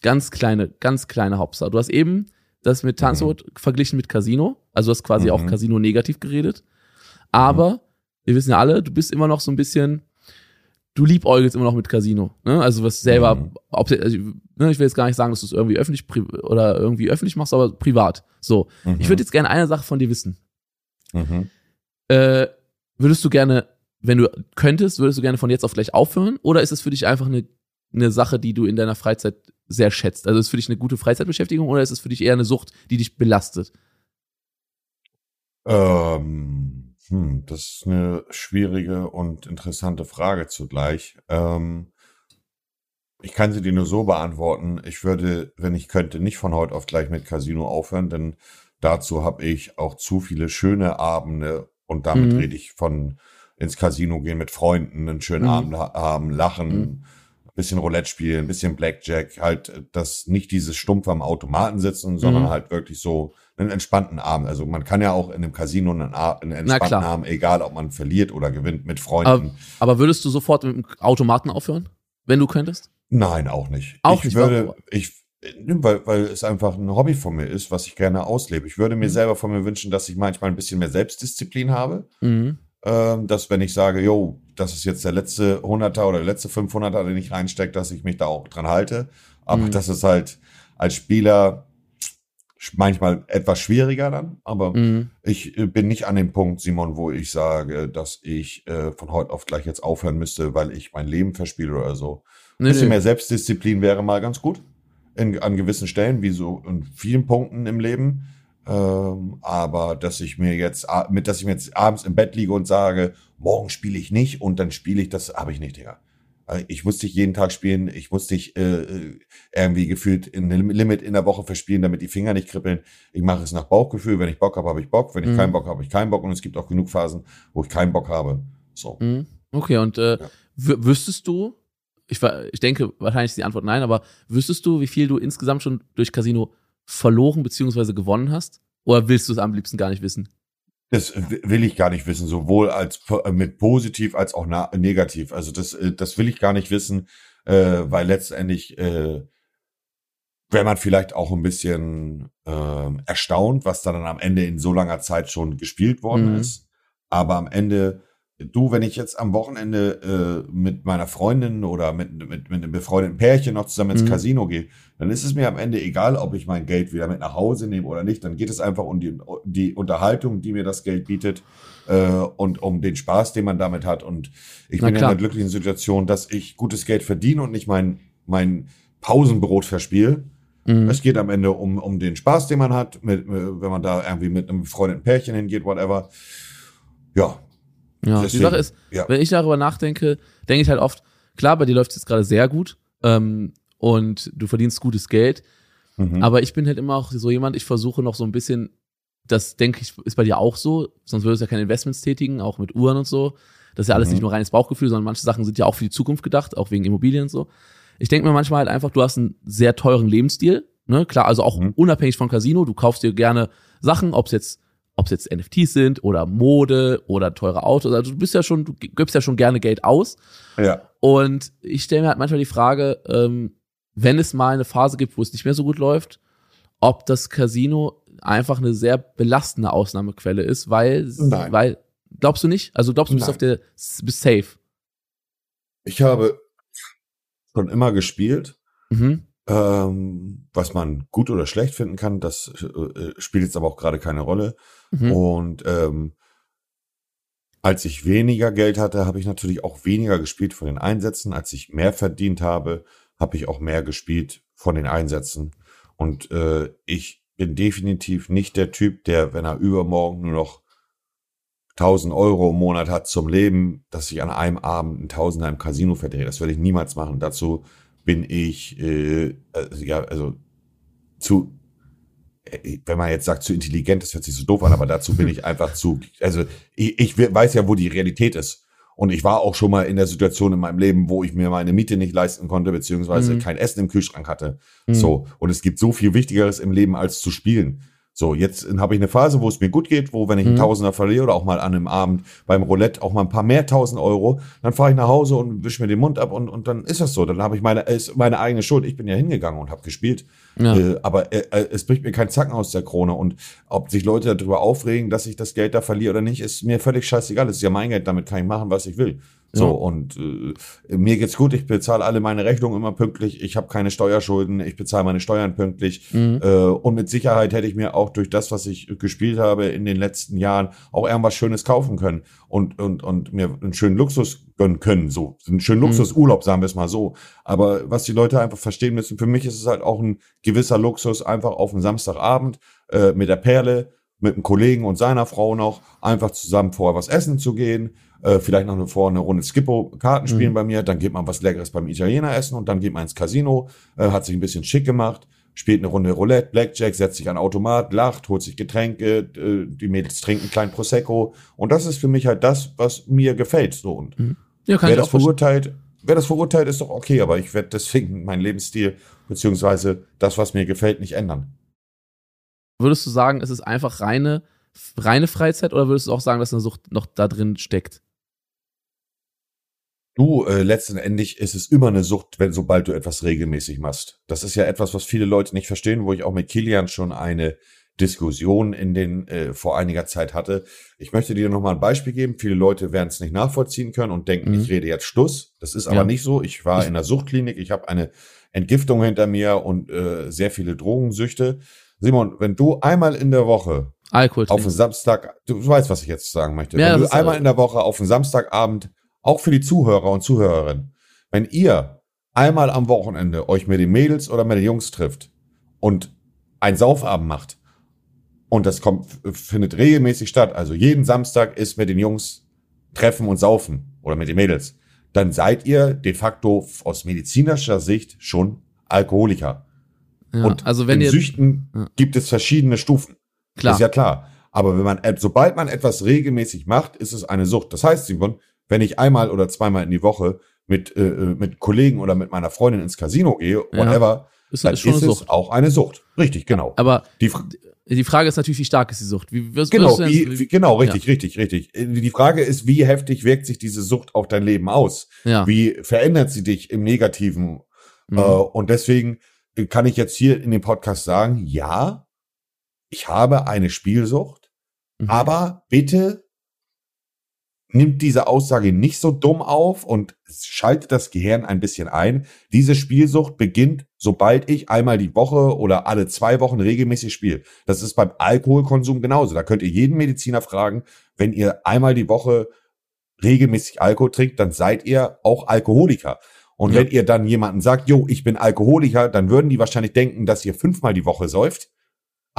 Ganz kleine, ganz kleine Hopser. Du hast eben das mit Tanzort verglichen mit Casino. Also du hast quasi Mhm. auch Casino negativ geredet. Aber wir wissen ja alle, du bist immer noch so ein bisschen, du liebäugelst immer noch mit Casino. Ne? Also was selber, Mhm. ob, also, ne, ich will jetzt gar nicht sagen, dass du es irgendwie öffentlich oder irgendwie öffentlich machst, aber privat. So. Mhm. Ich würde jetzt gerne eine Sache von dir wissen. Mhm. Äh, würdest du gerne, wenn du könntest, würdest du gerne von jetzt auf gleich aufhören? Oder ist es für dich einfach eine, eine Sache, die du in deiner Freizeit sehr schätzt? Also ist es für dich eine gute Freizeitbeschäftigung oder ist es für dich eher eine Sucht, die dich belastet? Ähm, hm, das ist eine schwierige und interessante Frage zugleich. Ähm, ich kann sie dir nur so beantworten. Ich würde, wenn ich könnte, nicht von heute auf gleich mit Casino aufhören, denn dazu habe ich auch zu viele schöne Abende und damit Mhm. rede ich von ins Casino gehen mit Freunden, einen schönen Mhm. Abend ha- haben, lachen, Mhm. Bisschen Roulette spielen, bisschen Blackjack, halt äh, das nicht dieses stumpf am Automaten sitzen, sondern Mhm. halt wirklich so einen entspannten Abend. Also man kann ja auch in einem Casino einen, einen entspannten. Abend, egal ob man verliert oder gewinnt mit Freunden. Aber würdest du sofort mit dem Automaten aufhören, wenn du könntest? Nein, auch nicht. Auch ich nicht, würde, ich, ne, weil, weil es einfach ein Hobby von mir ist, was ich gerne auslebe. Ich würde mir Mhm. selber von mir wünschen, dass ich manchmal ein bisschen mehr Selbstdisziplin habe. Mhm. Ähm, dass wenn ich sage, yo, das ist jetzt der letzte Hunderter oder der letzte 500er, den ich reinstecke, dass ich mich da auch dran halte. Aber Mhm. das ist halt als Spieler manchmal etwas schwieriger dann. Aber Mhm. ich äh, bin nicht an dem Punkt, Simon, wo ich sage, dass ich äh, von heute auf gleich jetzt aufhören müsste, weil ich mein Leben verspiele oder so. Ein Nee, bisschen nee. mehr Selbstdisziplin wäre mal ganz gut. In, an gewissen Stellen, wie so in vielen Punkten im Leben. Ähm, aber dass ich mir jetzt, mit, dass ich mir jetzt abends im Bett liege und sage, morgen spiele ich nicht und dann spiele ich, das habe ich nicht, Digga. Weil Ich muss dich jeden Tag spielen, ich muss dich äh, äh, irgendwie gefühlt in einem Limit in der Woche verspielen, damit die Finger nicht kribbeln. Ich mache es nach Bauchgefühl. Wenn ich Bock habe, habe ich Bock. Wenn ich Mhm. keinen Bock habe, habe ich keinen Bock. Und es gibt auch genug Phasen, wo ich keinen Bock habe. So. Mhm. Okay, und äh, Ja. wü- wüsstest du, ich, ich denke, wahrscheinlich ist die Antwort nein, aber wüsstest du, wie viel du insgesamt schon durch Casino verloren bzw. gewonnen hast? Oder willst du es am liebsten gar nicht wissen? Das w- will ich gar nicht wissen, sowohl als äh, mit positiv als auch negativ. Also das, äh, das will ich gar nicht wissen, äh, weil letztendlich äh, wäre man vielleicht auch ein bisschen ähm, erstaunt, was dann am Ende in so langer Zeit schon gespielt worden Mhm. ist. Aber am Ende, du, wenn ich jetzt am Wochenende äh, mit meiner Freundin oder mit, mit, mit einem befreundeten Pärchen noch zusammen ins Mhm. Casino gehe, dann ist es mir am Ende egal, ob ich mein Geld wieder mit nach Hause nehme oder nicht. Dann geht es einfach um die, die Unterhaltung, die mir das Geld bietet äh, und um den Spaß, den man damit hat. Und ich Na bin in klar. einer glücklichen Situation, dass ich gutes Geld verdiene und nicht mein, mein Pausenbrot verspiele. Mhm. Es geht am Ende um, um den Spaß, den man hat, mit, äh, wenn man da irgendwie mit einem befreundeten Pärchen hingeht, whatever. Ja, Ja, die deswegen, Sache ist, ja. wenn ich darüber nachdenke, denke ich halt oft, klar, bei dir läuft es jetzt gerade sehr gut ähm, und du verdienst gutes Geld. Mhm. Aber ich bin halt immer auch so jemand, ich versuche noch so ein bisschen, das denke ich, ist bei dir auch so, sonst würdest du ja keine Investments tätigen, auch mit Uhren und so. Das ist ja alles Mhm. nicht nur reines Bauchgefühl, sondern manche Sachen sind ja auch für die Zukunft gedacht, auch wegen Immobilien und so. Ich denke mir manchmal halt einfach, du hast einen sehr teuren Lebensstil, ne? Klar, also auch Mhm. unabhängig von Casino, du kaufst dir gerne Sachen, ob es jetzt ob es jetzt NFTs sind oder Mode oder teure Autos, also du bist ja schon, du gibst ja schon gerne Geld aus. Ja. Und ich stelle mir halt manchmal die Frage, ähm, wenn es mal eine Phase gibt, wo es nicht mehr so gut läuft, ob das Casino einfach eine sehr belastende Ausnahmequelle ist, weil, Nein. weil, glaubst du nicht? Also glaubst du, bist Nein. auf der, bist safe. Ich habe schon immer gespielt. Mhm. Ähm, was man gut oder schlecht finden kann, das äh, spielt jetzt aber auch gerade keine Rolle. Mhm. Und ähm, als ich weniger Geld hatte, habe ich natürlich auch weniger gespielt von den Einsätzen. Als ich mehr verdient habe, habe ich auch mehr gespielt von den Einsätzen. Und äh, ich bin definitiv nicht der Typ, der, wenn er übermorgen nur noch 1000 Euro im Monat hat zum Leben, dass ich an einem Abend ein Tausender im Casino verdrehe. Das werde ich niemals machen. Dazu bin ich, äh, also, ja, also zu, äh, wenn man jetzt sagt, zu intelligent, das hört sich so doof an, aber dazu bin ich einfach zu, also ich, ich we- weiß ja, wo die Realität ist. Und ich war auch schon mal in der Situation in meinem Leben, wo ich mir meine Miete nicht leisten konnte, beziehungsweise Mhm. kein Essen im Kühlschrank hatte. Mhm. So. Und es gibt so viel Wichtigeres im Leben als zu spielen. So, jetzt habe ich eine Phase, wo es mir gut geht, wo, wenn ich einen Mhm. Tausender verliere oder auch mal an einem Abend beim Roulette auch mal ein paar mehr tausend Euro, dann fahre ich nach Hause und wische mir den Mund ab und, und dann ist das so. Dann habe ich meine, ist meine eigene Schuld. Ich bin ja hingegangen und habe gespielt. Ja. Äh, aber äh, äh, es bricht mir kein Zacken aus der Krone. Und ob sich Leute darüber aufregen, dass ich das Geld da verliere oder nicht, ist mir völlig scheißegal. Es ist ja mein Geld, damit kann ich machen, was ich will. So, Ja. und äh, mir geht's gut, ich bezahle alle meine Rechnungen immer pünktlich, ich habe keine Steuerschulden, ich bezahle meine Steuern pünktlich. Mhm. Äh, und mit Sicherheit hätte ich mir auch durch das, was ich gespielt habe in den letzten Jahren, auch irgendwas Schönes kaufen können und, und, und mir einen schönen Luxus gönnen können. So, einen schönen Mhm. Luxusurlaub, sagen wir es mal so. Aber was die Leute einfach verstehen müssen, für mich ist es halt auch ein gewisser Luxus, einfach auf einen Samstagabend äh, mit der Perle, mit einem Kollegen und seiner Frau noch, einfach zusammen vorher was essen zu gehen. Äh, vielleicht noch eine, vor eine Runde Skippo Karten spielen Mhm. bei mir, dann geht man was Leckeres beim Italiener essen und dann geht man ins Casino, äh, hat sich ein bisschen schick gemacht, spielt eine Runde Roulette, Blackjack, setzt sich an Automat, lacht, holt sich Getränke, äh, die Mädels trinken einen kleinen Prosecco und das ist für mich halt das, was mir gefällt. So und Ja, kann wer das verurteilt, wer das verurteilt, ist doch okay, aber ich werde deswegen meinen Lebensstil beziehungsweise das, was mir gefällt, nicht ändern. Würdest du sagen, es ist einfach reine, reine Freizeit oder würdest du auch sagen, dass eine Sucht noch da drin steckt? Du, äh, letztendlich ist es immer eine Sucht, wenn sobald du etwas regelmäßig machst. Das ist ja etwas, was viele Leute nicht verstehen, wo ich auch mit Kilian schon eine Diskussion in den äh, vor einiger Zeit hatte. Ich möchte dir noch mal ein Beispiel geben. Viele Leute werden es nicht nachvollziehen können und denken, Mhm. ich rede jetzt Stuss. Das ist aber Ja. nicht so. Ich war in der Suchtklinik, ich habe eine Entgiftung hinter mir und äh, sehr viele Drogensüchte. Simon, wenn du einmal in der Woche Alkohol auf den. Samstag, du weißt, was ich jetzt sagen möchte. Ja, wenn du einmal äh, in der Woche auf den Samstagabend, auch für die Zuhörer und Zuhörerinnen, wenn ihr einmal am Wochenende euch mit den Mädels oder mit den Jungs trifft und einen Saufabend macht und das kommt, findet regelmäßig statt, also jeden Samstag ist mit den Jungs treffen und saufen oder mit den Mädels, dann seid ihr de facto aus medizinischer Sicht schon Alkoholiker. Ja, und also wenn in ihr, Süchten Ja. gibt es verschiedene Stufen. klar, Ist ja klar. Aber wenn man, sobald man etwas regelmäßig macht, ist es eine Sucht. Das heißt, Simon, wenn ich einmal oder zweimal in die Woche mit, äh, mit Kollegen oder mit meiner Freundin ins Casino gehe, whatever, ist, dann ist ist eine es auch eine Sucht. Richtig, genau. Aber Die, die Frage ist natürlich, wie stark ist die Sucht? Wie wirst, genau, denn- wie, wie, genau, richtig, richtig, richtig. Äh, Die Frage ist, wie heftig wirkt sich diese Sucht auf dein Leben aus? ja. Wie verändert sie dich im Negativen? Mhm. Äh, und deswegen kann ich jetzt hier in dem Podcast sagen, ja, ich habe eine Spielsucht, Mhm. aber bitte nimmt diese Aussage nicht so dumm auf und schaltet das Gehirn ein bisschen ein. Diese Spielsucht beginnt, sobald ich einmal die Woche oder alle zwei Wochen regelmäßig spiele. Das ist beim Alkoholkonsum genauso. Da könnt ihr jeden Mediziner fragen, wenn ihr einmal die Woche regelmäßig Alkohol trinkt, dann seid ihr auch Alkoholiker. Und Ja. wenn ihr dann jemanden sagt, jo, ich bin Alkoholiker, dann würden die wahrscheinlich denken, dass ihr fünfmal die Woche säuft.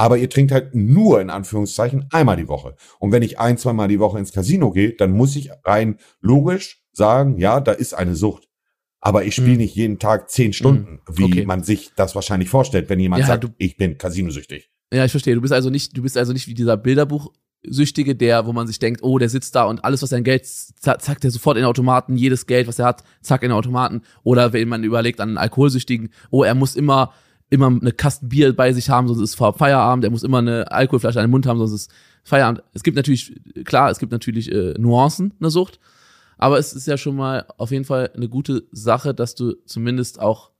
Aber ihr trinkt halt nur in Anführungszeichen einmal die Woche. Und wenn ich ein, zweimal die Woche ins Casino gehe, dann muss ich rein logisch sagen, ja, da ist eine Sucht. Aber ich spiele Mhm. nicht jeden Tag zehn Stunden, Mhm. wie Okay. man sich das wahrscheinlich vorstellt, wenn jemand Ja, sagt, ich bin Casinosüchtig. Ja, ich verstehe. Du bist also nicht, du bist also nicht wie dieser Bilderbuchsüchtige, der, wo man sich denkt, oh, der sitzt da und alles, was sein Geld, zack, zack, der sofort in den Automaten, jedes Geld, was er hat, zack, in den Automaten. Oder wenn man überlegt an einen Alkoholsüchtigen, oh, er muss immer, immer eine Kasten Bier bei sich haben, sonst ist Feierabend, er muss immer eine Alkoholflasche an den Mund haben, sonst ist Feierabend. Es gibt natürlich, klar, es gibt natürlich äh, Nuancen, eine Sucht. Aber es ist ja schon mal auf jeden Fall eine gute Sache, dass du zumindest auch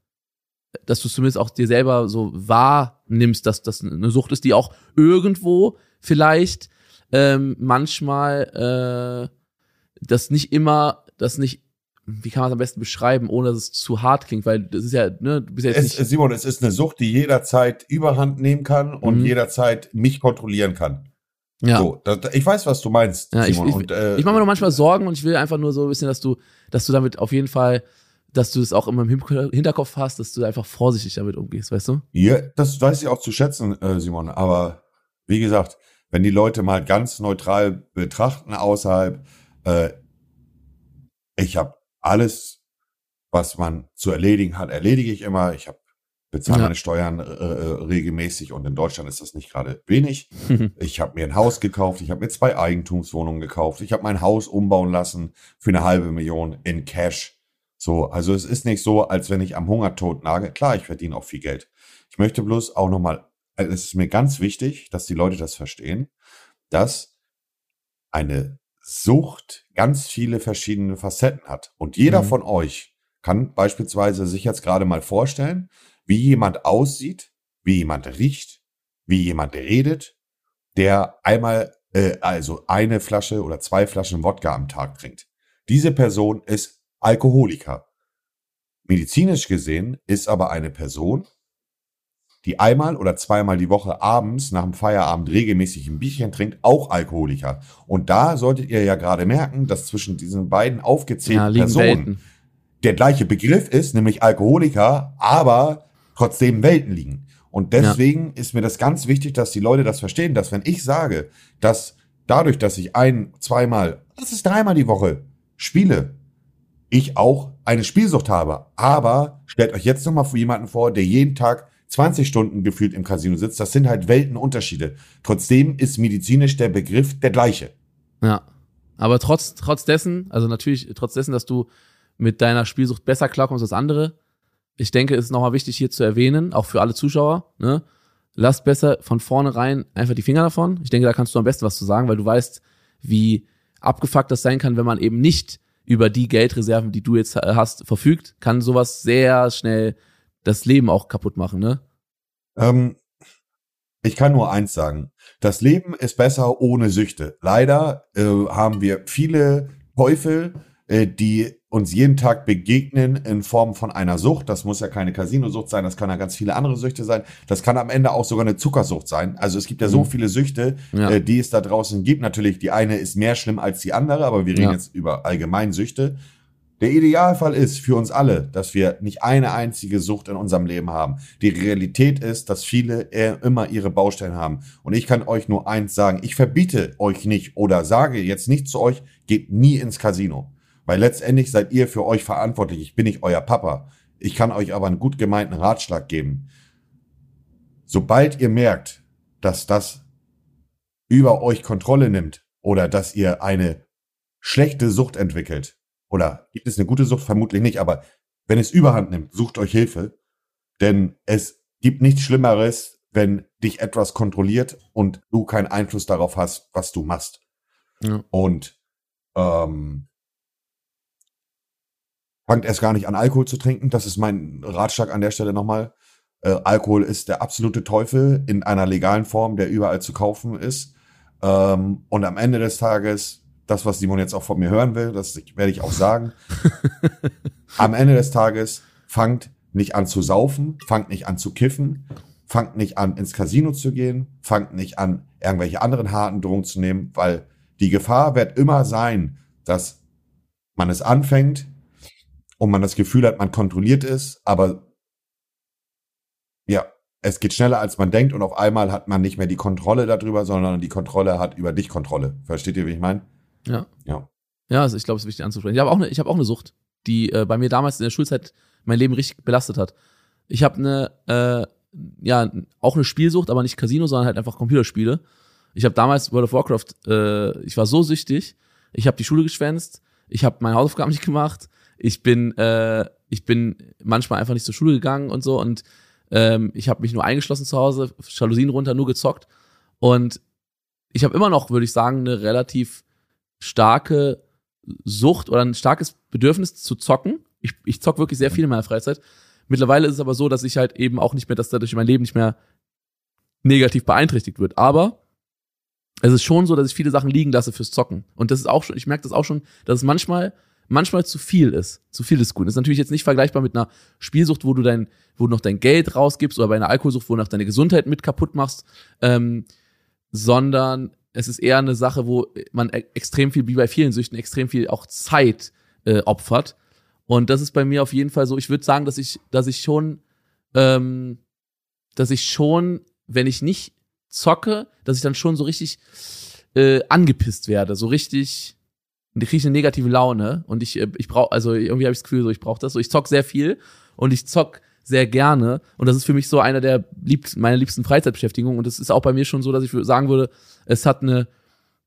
dass du zumindest auch dir selber so wahrnimmst, dass das eine Sucht ist, die auch irgendwo vielleicht ähm, manchmal äh, das nicht immer, das nicht, wie kann man es am besten beschreiben, ohne dass es zu hart klingt, weil das ist ja, ne, du bist ja jetzt Es, nicht. Simon, es ist eine Sucht, die jederzeit Überhand nehmen kann und Mhm. jederzeit mich kontrollieren kann. ja. So, da, da, ich weiß, was du meinst, Ja, ich- Simon. ich- und, äh, Ich mache mir nur manchmal Sorgen und ich will einfach nur so ein bisschen, dass du, dass du damit auf jeden Fall, dass du es auch immer im Hin- Hinterkopf hast, dass du einfach vorsichtig damit umgehst, weißt du? Ja, das weiß ich auch zu schätzen, äh, Simon. Aber wie gesagt, wenn die Leute mal ganz neutral betrachten außerhalb, äh, ich habe alles, was man zu erledigen hat, erledige ich immer. Ich habe bezahle Ja. meine Steuern äh, äh, regelmäßig und in Deutschland ist das nicht gerade wenig. Ich habe mir ein Haus gekauft, ich habe mir zwei Eigentumswohnungen gekauft, ich habe mein Haus umbauen lassen für eine halbe Million in Cash. So, also es ist nicht so, als wenn ich am Hungertod nage. Klar, ich verdiene auch viel Geld. Ich möchte bloß auch nochmal, also es ist mir ganz wichtig, dass die Leute das verstehen, dass eine Sucht ganz viele verschiedene Facetten hat. Und jeder Mhm. von euch kann beispielsweise sich jetzt gerade mal vorstellen, wie jemand aussieht, wie jemand riecht, wie jemand redet, der einmal, äh, also eine Flasche oder zwei Flaschen Wodka am Tag trinkt. Diese Person ist Alkoholiker. Medizinisch gesehen ist aber eine Person, die einmal oder zweimal die Woche abends nach dem Feierabend regelmäßig ein Bierchen trinkt, auch Alkoholiker. Und da solltet ihr ja gerade merken, dass zwischen diesen beiden aufgezählten Ja, Personen Welten. der gleiche Begriff ist, nämlich Alkoholiker, aber trotzdem Welten liegen. Und deswegen ist mir das ganz wichtig, dass die Leute das verstehen, dass wenn ich sage, dass dadurch, dass ich ein, zweimal, das ist dreimal die Woche spiele, ich auch eine Spielsucht habe. Aber stellt euch jetzt nochmal jemanden vor, der jeden Tag 20 Stunden gefühlt im Casino sitzt. Das sind halt Weltenunterschiede. Trotzdem ist medizinisch der Begriff der gleiche. Ja. Aber trotz, trotz dessen, also natürlich, trotz dessen, dass du mit deiner Spielsucht besser klarkommst als andere, ich denke, es ist nochmal wichtig hier zu erwähnen, auch für alle Zuschauer, ne? Lass besser von vornherein einfach die Finger davon. Ich denke, da kannst du am besten was zu sagen, weil du weißt, wie abgefuckt das sein kann, wenn man eben nicht über die Geldreserven, die du jetzt hast, verfügt, kann sowas sehr schnell das Leben auch kaputt machen, ne? Ähm, ich kann nur eins sagen. Das Leben ist besser ohne Süchte. Leider äh, haben wir viele Teufel, äh, die uns jeden Tag begegnen in Form von einer Sucht. Das muss ja keine Casinosucht sein, das kann ja ganz viele andere Süchte sein. Das kann am Ende auch sogar eine Zuckersucht sein. Also es gibt ja so Mhm. viele Süchte, Ja. äh, die es da draußen gibt. Natürlich, die eine ist mehr schlimm als die andere, aber wir reden Ja. jetzt über allgemein Süchte. Der Idealfall ist für uns alle, dass wir nicht eine einzige Sucht in unserem Leben haben. Die Realität ist, dass viele immer ihre Baustellen haben. Und ich kann euch nur eins sagen, ich verbiete euch nicht oder sage jetzt nicht zu euch, geht nie ins Casino. Weil letztendlich seid ihr für euch verantwortlich. Ich bin nicht euer Papa. Ich kann euch aber einen gut gemeinten Ratschlag geben. Sobald ihr merkt, dass das über euch Kontrolle nimmt oder dass ihr eine schlechte Sucht entwickelt, oder gibt es eine gute Sucht? Vermutlich nicht, aber wenn es überhand nimmt, sucht euch Hilfe. Denn es gibt nichts Schlimmeres, wenn dich etwas kontrolliert und du keinen Einfluss darauf hast, was du machst. Ja. Und ähm, fangt erst gar nicht an, Alkohol zu trinken. Das ist mein Ratschlag an der Stelle nochmal. Äh, Alkohol ist der absolute Teufel in einer legalen Form, der überall zu kaufen ist. Ähm, und am Ende des Tages, das, was Simon jetzt auch von mir hören will, das werde ich auch sagen. am Ende des Tages fangt nicht an zu saufen, fangt nicht an zu kiffen, fangt nicht an ins Casino zu gehen, fangt nicht an irgendwelche anderen harten Drogen zu nehmen, weil die Gefahr wird immer sein, dass man es anfängt und man das Gefühl hat, man kontrolliert es, aber ja, es geht schneller als man denkt und auf einmal hat man nicht mehr die Kontrolle darüber, sondern die Kontrolle hat über dich Kontrolle. Versteht ihr, wie ich meine? Ja. Ja. Ja, also ich glaube, es ist wichtig anzusprechen. Ich habe auch eine, ich habe auch eine Sucht. die äh, bei mir damals in der Schulzeit mein Leben richtig belastet hat. Ich habe eine, äh, ja, auch eine Spielsucht, aber nicht Casino, sondern halt einfach Computerspiele. Ich habe damals World of Warcraft, äh, ich war so süchtig, ich habe die Schule geschwänzt, ich habe meine Hausaufgaben nicht gemacht, ich bin, äh, ich bin manchmal einfach nicht zur Schule gegangen und so und ähm, ich habe mich nur eingeschlossen zu Hause, Jalousien runter, nur gezockt und ich habe immer noch, würde ich sagen, eine relativ starke Sucht oder ein starkes Bedürfnis zu zocken. Ich, ich zock wirklich sehr viel in meiner Freizeit. Mittlerweile ist es aber so, dass ich halt eben auch nicht mehr, dass dadurch mein Leben nicht mehr negativ beeinträchtigt wird. Aber es ist schon so, dass ich viele Sachen liegen lasse fürs Zocken. Und das ist auch schon, ich merke das auch schon, dass es manchmal, manchmal zu viel ist. Zu viel ist gut. Das ist natürlich jetzt nicht vergleichbar mit einer Spielsucht, wo du dein, wo du noch dein Geld rausgibst oder bei einer Alkoholsucht, wo du noch deine Gesundheit mit kaputt machst, ähm, sondern es ist eher eine Sache, wo man e-, extrem viel, wie bei vielen Süchten, extrem viel auch Zeit äh, opfert. Und das ist bei mir auf jeden Fall so. Ich würde sagen, dass ich, dass ich schon, ähm, dass ich schon, wenn ich nicht zocke, dass ich dann schon so richtig äh, angepisst werde, so richtig, ich kriege eine negative Laune und ich, äh, ich brauche, also irgendwie habe ich das Gefühl, so ich brauche das. So ich zock sehr viel und ich zock sehr gerne. Und das ist für mich so einer der liebsten, meiner liebsten Freizeitbeschäftigungen. Und es ist auch bei mir schon so, dass ich sagen würde, es hat eine,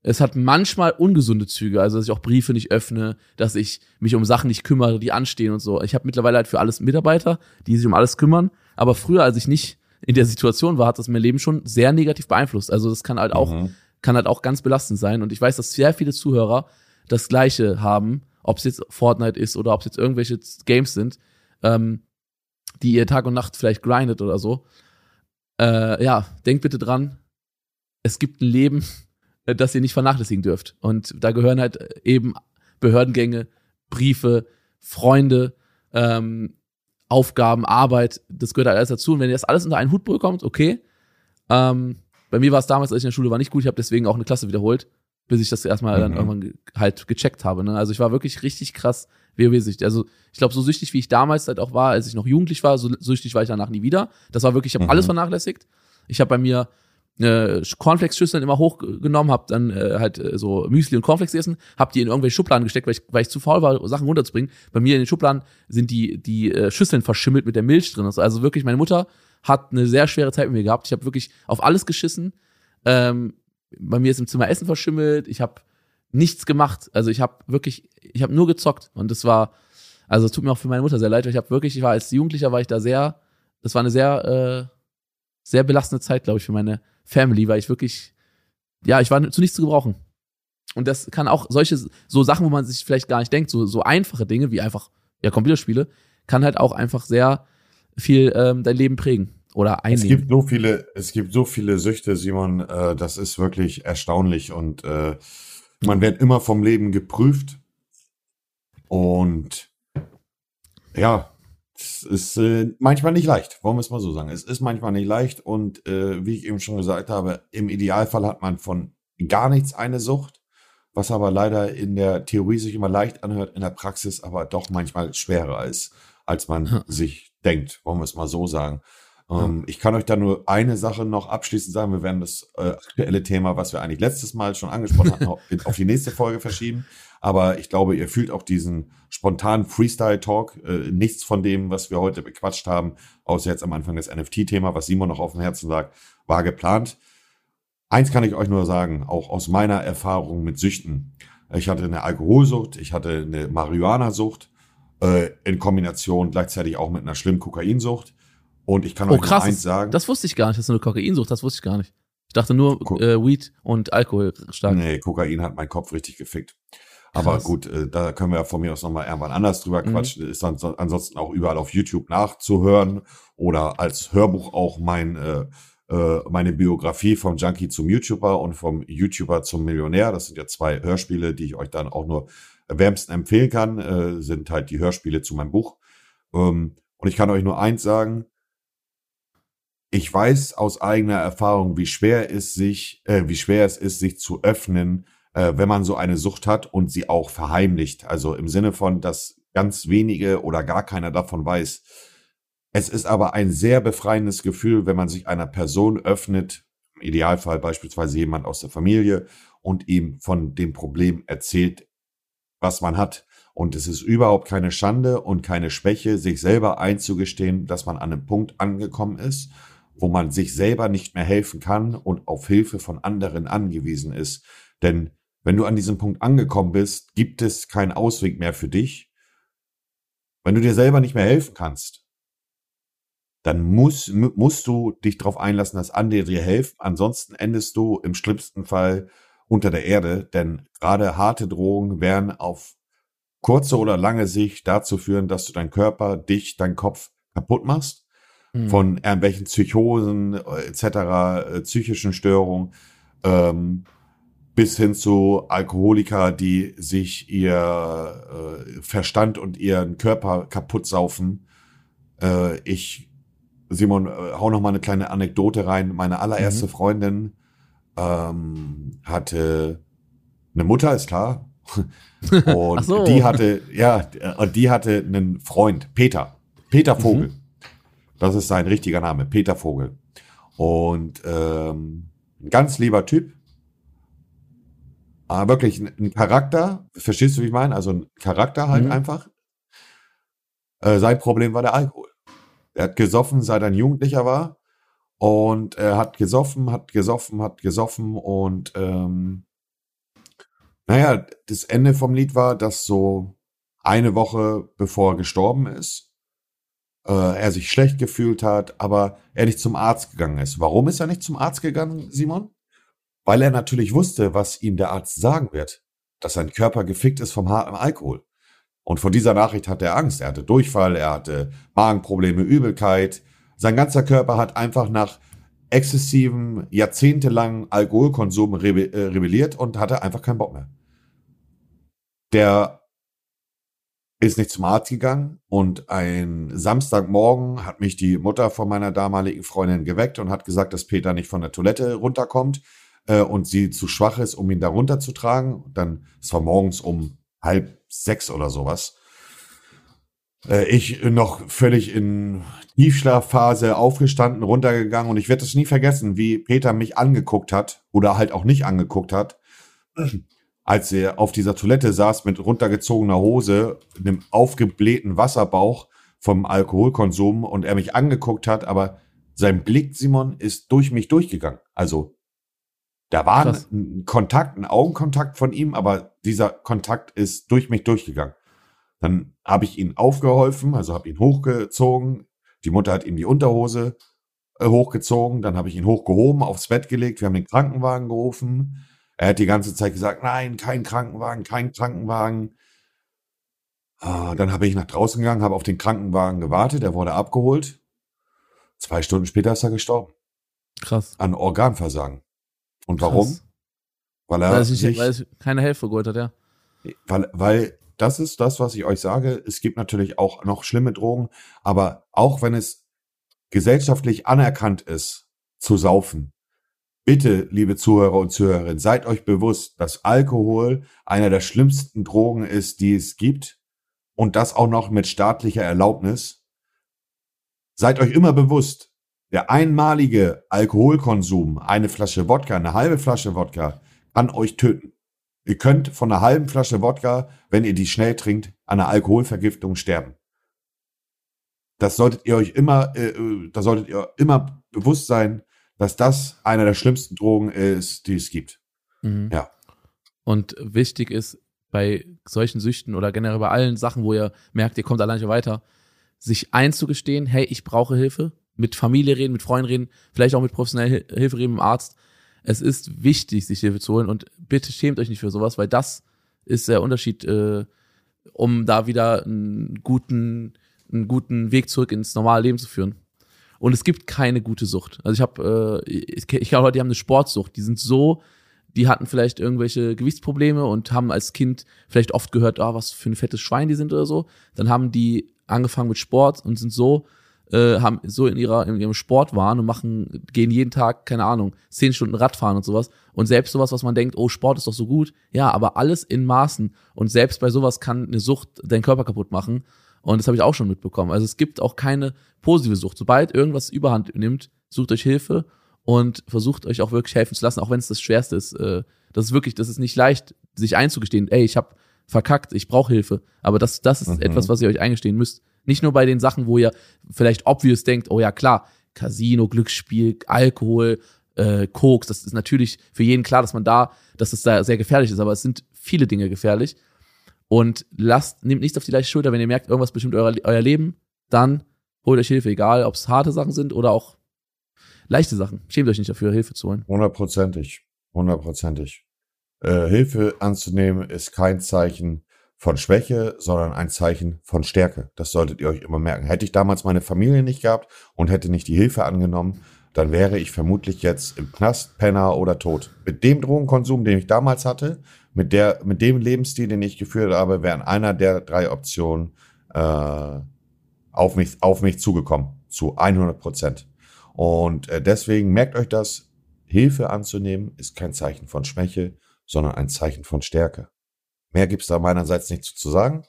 es hat manchmal ungesunde Züge, also dass ich auch Briefe nicht öffne, dass ich mich um Sachen nicht kümmere, die anstehen und so. Ich habe mittlerweile halt für alles Mitarbeiter, die sich um alles kümmern. Aber früher, als ich nicht in der Situation war, hat das mein Leben schon sehr negativ beeinflusst. Also das kann halt auch, mhm. kann halt auch ganz belastend sein. Und ich weiß, dass sehr viele Zuhörer das Gleiche haben, ob es jetzt Fortnite ist oder ob es jetzt irgendwelche Games sind. Ähm, die ihr Tag und Nacht vielleicht grindet oder so. Äh, ja, denkt bitte dran, es gibt ein Leben, das ihr nicht vernachlässigen dürft. Und da gehören halt eben Behördengänge, Briefe, Freunde, ähm, Aufgaben, Arbeit, das gehört halt alles dazu. Und wenn ihr das alles unter einen Hut bekommt, okay. Ähm, bei mir war es damals, als ich in der Schule war, nicht gut. Ich habe deswegen auch eine Klasse wiederholt, bis ich das erstmal mhm. dann irgendwann halt gecheckt habe. Ne? Also ich war wirklich richtig krass WoW-süchtig. Also ich glaube, so süchtig wie ich damals halt auch war, als ich noch jugendlich war, so süchtig war ich danach nie wieder. Das war wirklich, ich habe mhm. alles vernachlässigt. Ich habe bei mir äh, Cornflakes-Schüsseln immer hochgenommen, habe dann äh, halt äh, so Müsli und Cornflakes gegessen, habe die in irgendwelche Schubladen gesteckt, weil ich, weil ich zu faul war, Sachen runterzubringen. Bei mir in den Schubladen sind die die äh, Schüsseln verschimmelt mit der Milch drin. Also wirklich, meine Mutter hat eine sehr schwere Zeit mit mir gehabt. Ich habe wirklich auf alles geschissen. Ähm, bei mir ist im Zimmer Essen verschimmelt. Ich habe nichts gemacht. Also ich habe wirklich, ich habe nur gezockt und das war, also es tut mir auch für meine Mutter sehr leid. Ich habe wirklich, ich war als Jugendlicher war ich da sehr, das war eine sehr, äh, sehr belastende Zeit, glaube ich, für meine Family, weil ich wirklich, ja, ich war zu nichts zu gebrauchen. Und das kann auch solche, so Sachen, wo man sich vielleicht gar nicht denkt, so, so einfache Dinge wie einfach, ja, Computerspiele, kann halt auch einfach sehr viel ähm, dein Leben prägen oder einnehmen. Es gibt so viele, es gibt so viele Süchte, Simon, äh, das ist wirklich erstaunlich und äh, man wird immer vom Leben geprüft. Und ja, es ist äh, manchmal nicht leicht, wollen wir es mal so sagen. Es ist manchmal nicht leicht und äh, wie ich eben schon gesagt habe, im Idealfall hat man von gar nichts eine Sucht, was aber leider in der Theorie sich immer leicht anhört, in der Praxis aber doch manchmal schwerer ist, als man ja. sich denkt, wollen wir es mal so sagen. Ähm, ich kann euch da nur eine Sache noch abschließend sagen. Wir werden das äh, aktuelle Thema, was wir eigentlich letztes Mal schon angesprochen hatten, auf die nächste Folge verschieben. Aber ich glaube, ihr fühlt auch diesen spontanen Freestyle-Talk. Äh, nichts von dem, was wir heute bequatscht haben, außer jetzt am Anfang das NFT-Thema, was Simon noch auf dem Herzen lag, war geplant. Eins kann ich euch nur sagen, auch aus meiner Erfahrung mit Süchten. Ich hatte eine Alkoholsucht, ich hatte eine Marihuana-Sucht, äh, in Kombination gleichzeitig auch mit einer schlimmen Kokainsucht. Und ich kann oh, euch krass, eins sagen. Das wusste ich gar nicht, das ist eine Kokainsucht, das wusste ich gar nicht. Ich dachte nur Co äh, Weed und Alkohol stark. Nee, Kokain hat meinen Kopf richtig gefickt. Aber krass. gut, äh, da können wir ja von mir aus nochmal irgendwann anders drüber mhm. quatschen. Ist dann so, ansonsten auch überall auf YouTube nachzuhören oder als Hörbuch auch mein, äh, äh, meine Biografie vom Junkie zum YouTuber und vom YouTuber zum Millionär. Das sind ja zwei Hörspiele, die ich euch dann auch nur wärmsten empfehlen kann, äh, sind halt die Hörspiele zu meinem Buch. Ähm, und ich kann euch nur eins sagen, ich weiß aus eigener Erfahrung, wie schwer es sich, äh, wie schwer es ist, sich zu öffnen, äh, wenn man so eine Sucht hat und sie auch verheimlicht. Also im Sinne von, dass ganz wenige oder gar keiner davon weiß. Es ist aber ein sehr befreiendes Gefühl, wenn man sich einer Person öffnet, im Idealfall beispielsweise jemand aus der Familie, und ihm von dem Problem erzählt, was man hat. Und es ist überhaupt keine Schande und keine Schwäche, sich selber einzugestehen, dass man an einem Punkt angekommen ist, wo man sich selber nicht mehr helfen kann und auf Hilfe von anderen angewiesen ist. Denn wenn du an diesem Punkt angekommen bist, gibt es keinen Ausweg mehr für dich. Wenn du dir selber nicht mehr helfen kannst, dann muss, musst du dich darauf einlassen, dass andere dir helfen. Ansonsten endest du im schlimmsten Fall unter der Erde, denn gerade harte Drogen werden auf kurze oder lange Sicht dazu führen, dass du deinen Körper, dich, deinen Kopf kaputt machst. Mhm. Von irgendwelchen Psychosen äh, etc., äh, psychischen Störungen, ähm, bis hin zu Alkoholiker, die sich ihr äh, Verstand und ihren Körper kaputt saufen. Äh, ich, Simon, äh, hau noch mal eine kleine Anekdote rein. Meine allererste mhm. Freundin ähm, hatte eine Mutter, ist klar. Und so. die hatte, ja, und die hatte einen Freund, Peter. Peter Vogel. Mhm. Das ist sein richtiger Name, Peter Vogel. Und ähm, ein ganz lieber Typ. Aber wirklich ein, ein Charakter, verstehst du, wie ich meine? Also ein Charakter halt mhm. einfach. Äh, sein Problem war der Alkohol. Er hat gesoffen, seit er ein Jugendlicher war. Und er hat gesoffen, hat gesoffen, hat gesoffen und ähm, naja, das Ende vom Lied war, dass so eine Woche bevor er gestorben ist, äh, er sich schlecht gefühlt hat, aber er nicht zum Arzt gegangen ist. Warum ist er nicht zum Arzt gegangen, Simon? Weil er natürlich wusste, was ihm der Arzt sagen wird, dass sein Körper gefickt ist vom harten Alkohol. Und von dieser Nachricht hatte er Angst. Er hatte Durchfall, er hatte Magenprobleme, Übelkeit, sein ganzer Körper hat einfach nach exzessivem, jahrzehntelangen Alkoholkonsum äh, rebelliert und hatte einfach keinen Bock mehr. Der ist nicht zum Arzt gegangen und ein Samstagmorgen hat mich die Mutter von meiner damaligen Freundin geweckt und hat gesagt, dass Peter nicht von der Toilette runterkommt äh, und sie zu schwach ist, um ihn da runterzutragen. Dann, es war morgens um halb sechs oder sowas. Äh, ich noch völlig in Tiefschlafphase aufgestanden, runtergegangen und ich werde es nie vergessen, wie Peter mich angeguckt hat oder halt auch nicht angeguckt hat, als er auf dieser Toilette saß mit runtergezogener Hose, einem aufgeblähten Wasserbauch vom Alkoholkonsum und er mich angeguckt hat, aber sein Blick, Simon, ist durch mich durchgegangen. Also da war Krass. ein Kontakt, ein Augenkontakt von ihm, aber dieser Kontakt ist durch mich durchgegangen. Dann habe ich ihn aufgeholfen, also habe ihn hochgezogen. Die Mutter hat ihm die Unterhose äh, hochgezogen. Dann habe ich ihn hochgehoben, aufs Bett gelegt. Wir haben den Krankenwagen gerufen. Er hat die ganze Zeit gesagt, nein, kein Krankenwagen, kein Krankenwagen. Ah, dann habe ich nach draußen gegangen, habe auf den Krankenwagen gewartet. Er wurde abgeholt. Zwei Stunden später ist er gestorben. Krass. An Organversagen. Und warum? Krass. Weil er weil es, nicht, weil es keine Hilfe geholt hat, ja. Weil, weil das ist das, was ich euch sage. Es gibt natürlich auch noch schlimme Drogen, aber auch wenn es gesellschaftlich anerkannt ist, zu saufen, bitte, liebe Zuhörer und Zuhörerinnen, seid euch bewusst, dass Alkohol einer der schlimmsten Drogen ist, die es gibt und das auch noch mit staatlicher Erlaubnis. Seid euch immer bewusst, der einmalige Alkoholkonsum, eine Flasche Wodka, eine halbe Flasche Wodka, kann euch töten. Ihr könnt von einer halben Flasche Wodka, wenn ihr die schnell trinkt, an einer Alkoholvergiftung sterben. Das solltet ihr euch immer, äh, äh, da solltet ihr immer bewusst sein, dass das einer der schlimmsten Drogen ist, die es gibt. Mhm. Ja. Und wichtig ist bei solchen Süchten oder generell bei allen Sachen, wo ihr merkt, ihr kommt allein nicht weiter, sich einzugestehen, hey, ich brauche Hilfe, mit Familie reden, mit Freunden reden, vielleicht auch mit professioneller Hilfe reden, mit dem Arzt, es ist wichtig, sich Hilfe zu holen und bitte schämt euch nicht für sowas, weil das ist der Unterschied, äh, um da wieder einen guten, einen guten Weg zurück ins normale Leben zu führen. Und es gibt keine gute Sucht. Also ich habe, äh, ich, ich glaube, die haben eine Sportsucht. Die sind so, die hatten vielleicht irgendwelche Gewichtsprobleme und haben als Kind vielleicht oft gehört, ah, was für ein fettes Schwein die sind oder so. Dann haben die angefangen mit Sport und sind so äh, haben so in ihrer in ihrem Sport waren und machen gehen jeden Tag keine Ahnung zehn Stunden Radfahren und sowas und selbst sowas was man denkt oh Sport ist doch so gut ja aber alles in Maßen und selbst bei sowas kann eine Sucht deinen Körper kaputt machen und das habe ich auch schon mitbekommen also es gibt auch keine positive Sucht sobald irgendwas Überhand nimmt sucht euch Hilfe und versucht euch auch wirklich helfen zu lassen auch wenn es das Schwerste ist äh, das ist wirklich das ist nicht leicht sich einzugestehen ey ich habe verkackt, ich brauche Hilfe. Aber das, das ist Mhm. etwas, was ihr euch eingestehen müsst. Nicht nur bei den Sachen, wo ihr vielleicht obvious denkt, oh ja klar, Casino, Glücksspiel, Alkohol, äh, Koks, das ist natürlich für jeden klar, dass man da, dass es da sehr gefährlich ist, aber es sind viele Dinge gefährlich. Und lasst, nehmt nichts auf die leichte Schulter, wenn ihr merkt, irgendwas bestimmt euer, euer Leben, dann holt euch Hilfe, egal ob es harte Sachen sind oder auch leichte Sachen. Schämt euch nicht dafür, Hilfe zu holen. Hundertprozentig. Hundertprozentig. Äh, Hilfe anzunehmen ist kein Zeichen von Schwäche, sondern ein Zeichen von Stärke. Das solltet ihr euch immer merken. Hätte ich damals meine Familie nicht gehabt und hätte nicht die Hilfe angenommen, dann wäre ich vermutlich jetzt im Knast, Penner oder tot. Mit dem Drogenkonsum, den ich damals hatte, mit der, mit dem Lebensstil, den ich geführt habe, wären einer der drei Optionen äh, auf mich, auf mich zugekommen. Zu 100 Prozent. Und äh, deswegen merkt euch das, Hilfe anzunehmen ist kein Zeichen von Schwäche, sondern ein Zeichen von Stärke. Mehr gibt's da meinerseits nicht zu sagen.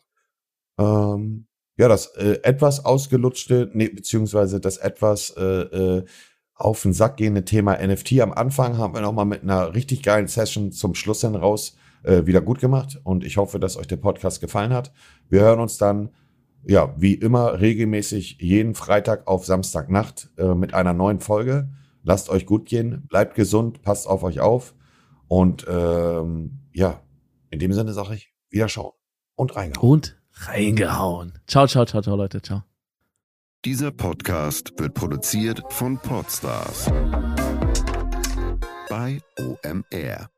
Ähm, ja, das äh, etwas ausgelutschte, nee, beziehungsweise das etwas äh, äh, auf den Sack gehende Thema NFT am Anfang haben wir nochmal mit einer richtig geilen Session zum Schluss hin raus äh, wieder gut gemacht. Und ich hoffe, dass euch der Podcast gefallen hat. Wir hören uns dann, ja, wie immer regelmäßig jeden Freitag auf Samstagnacht äh, mit einer neuen Folge. Lasst euch gut gehen, bleibt gesund, passt auf euch auf. Und ähm, ja, in dem Sinne sage ich, wieder schauen und reingehauen. Und reingehauen. Ciao, ciao, ciao, ciao, Leute. Ciao. Dieser Podcast wird produziert von Podstars bei OMR.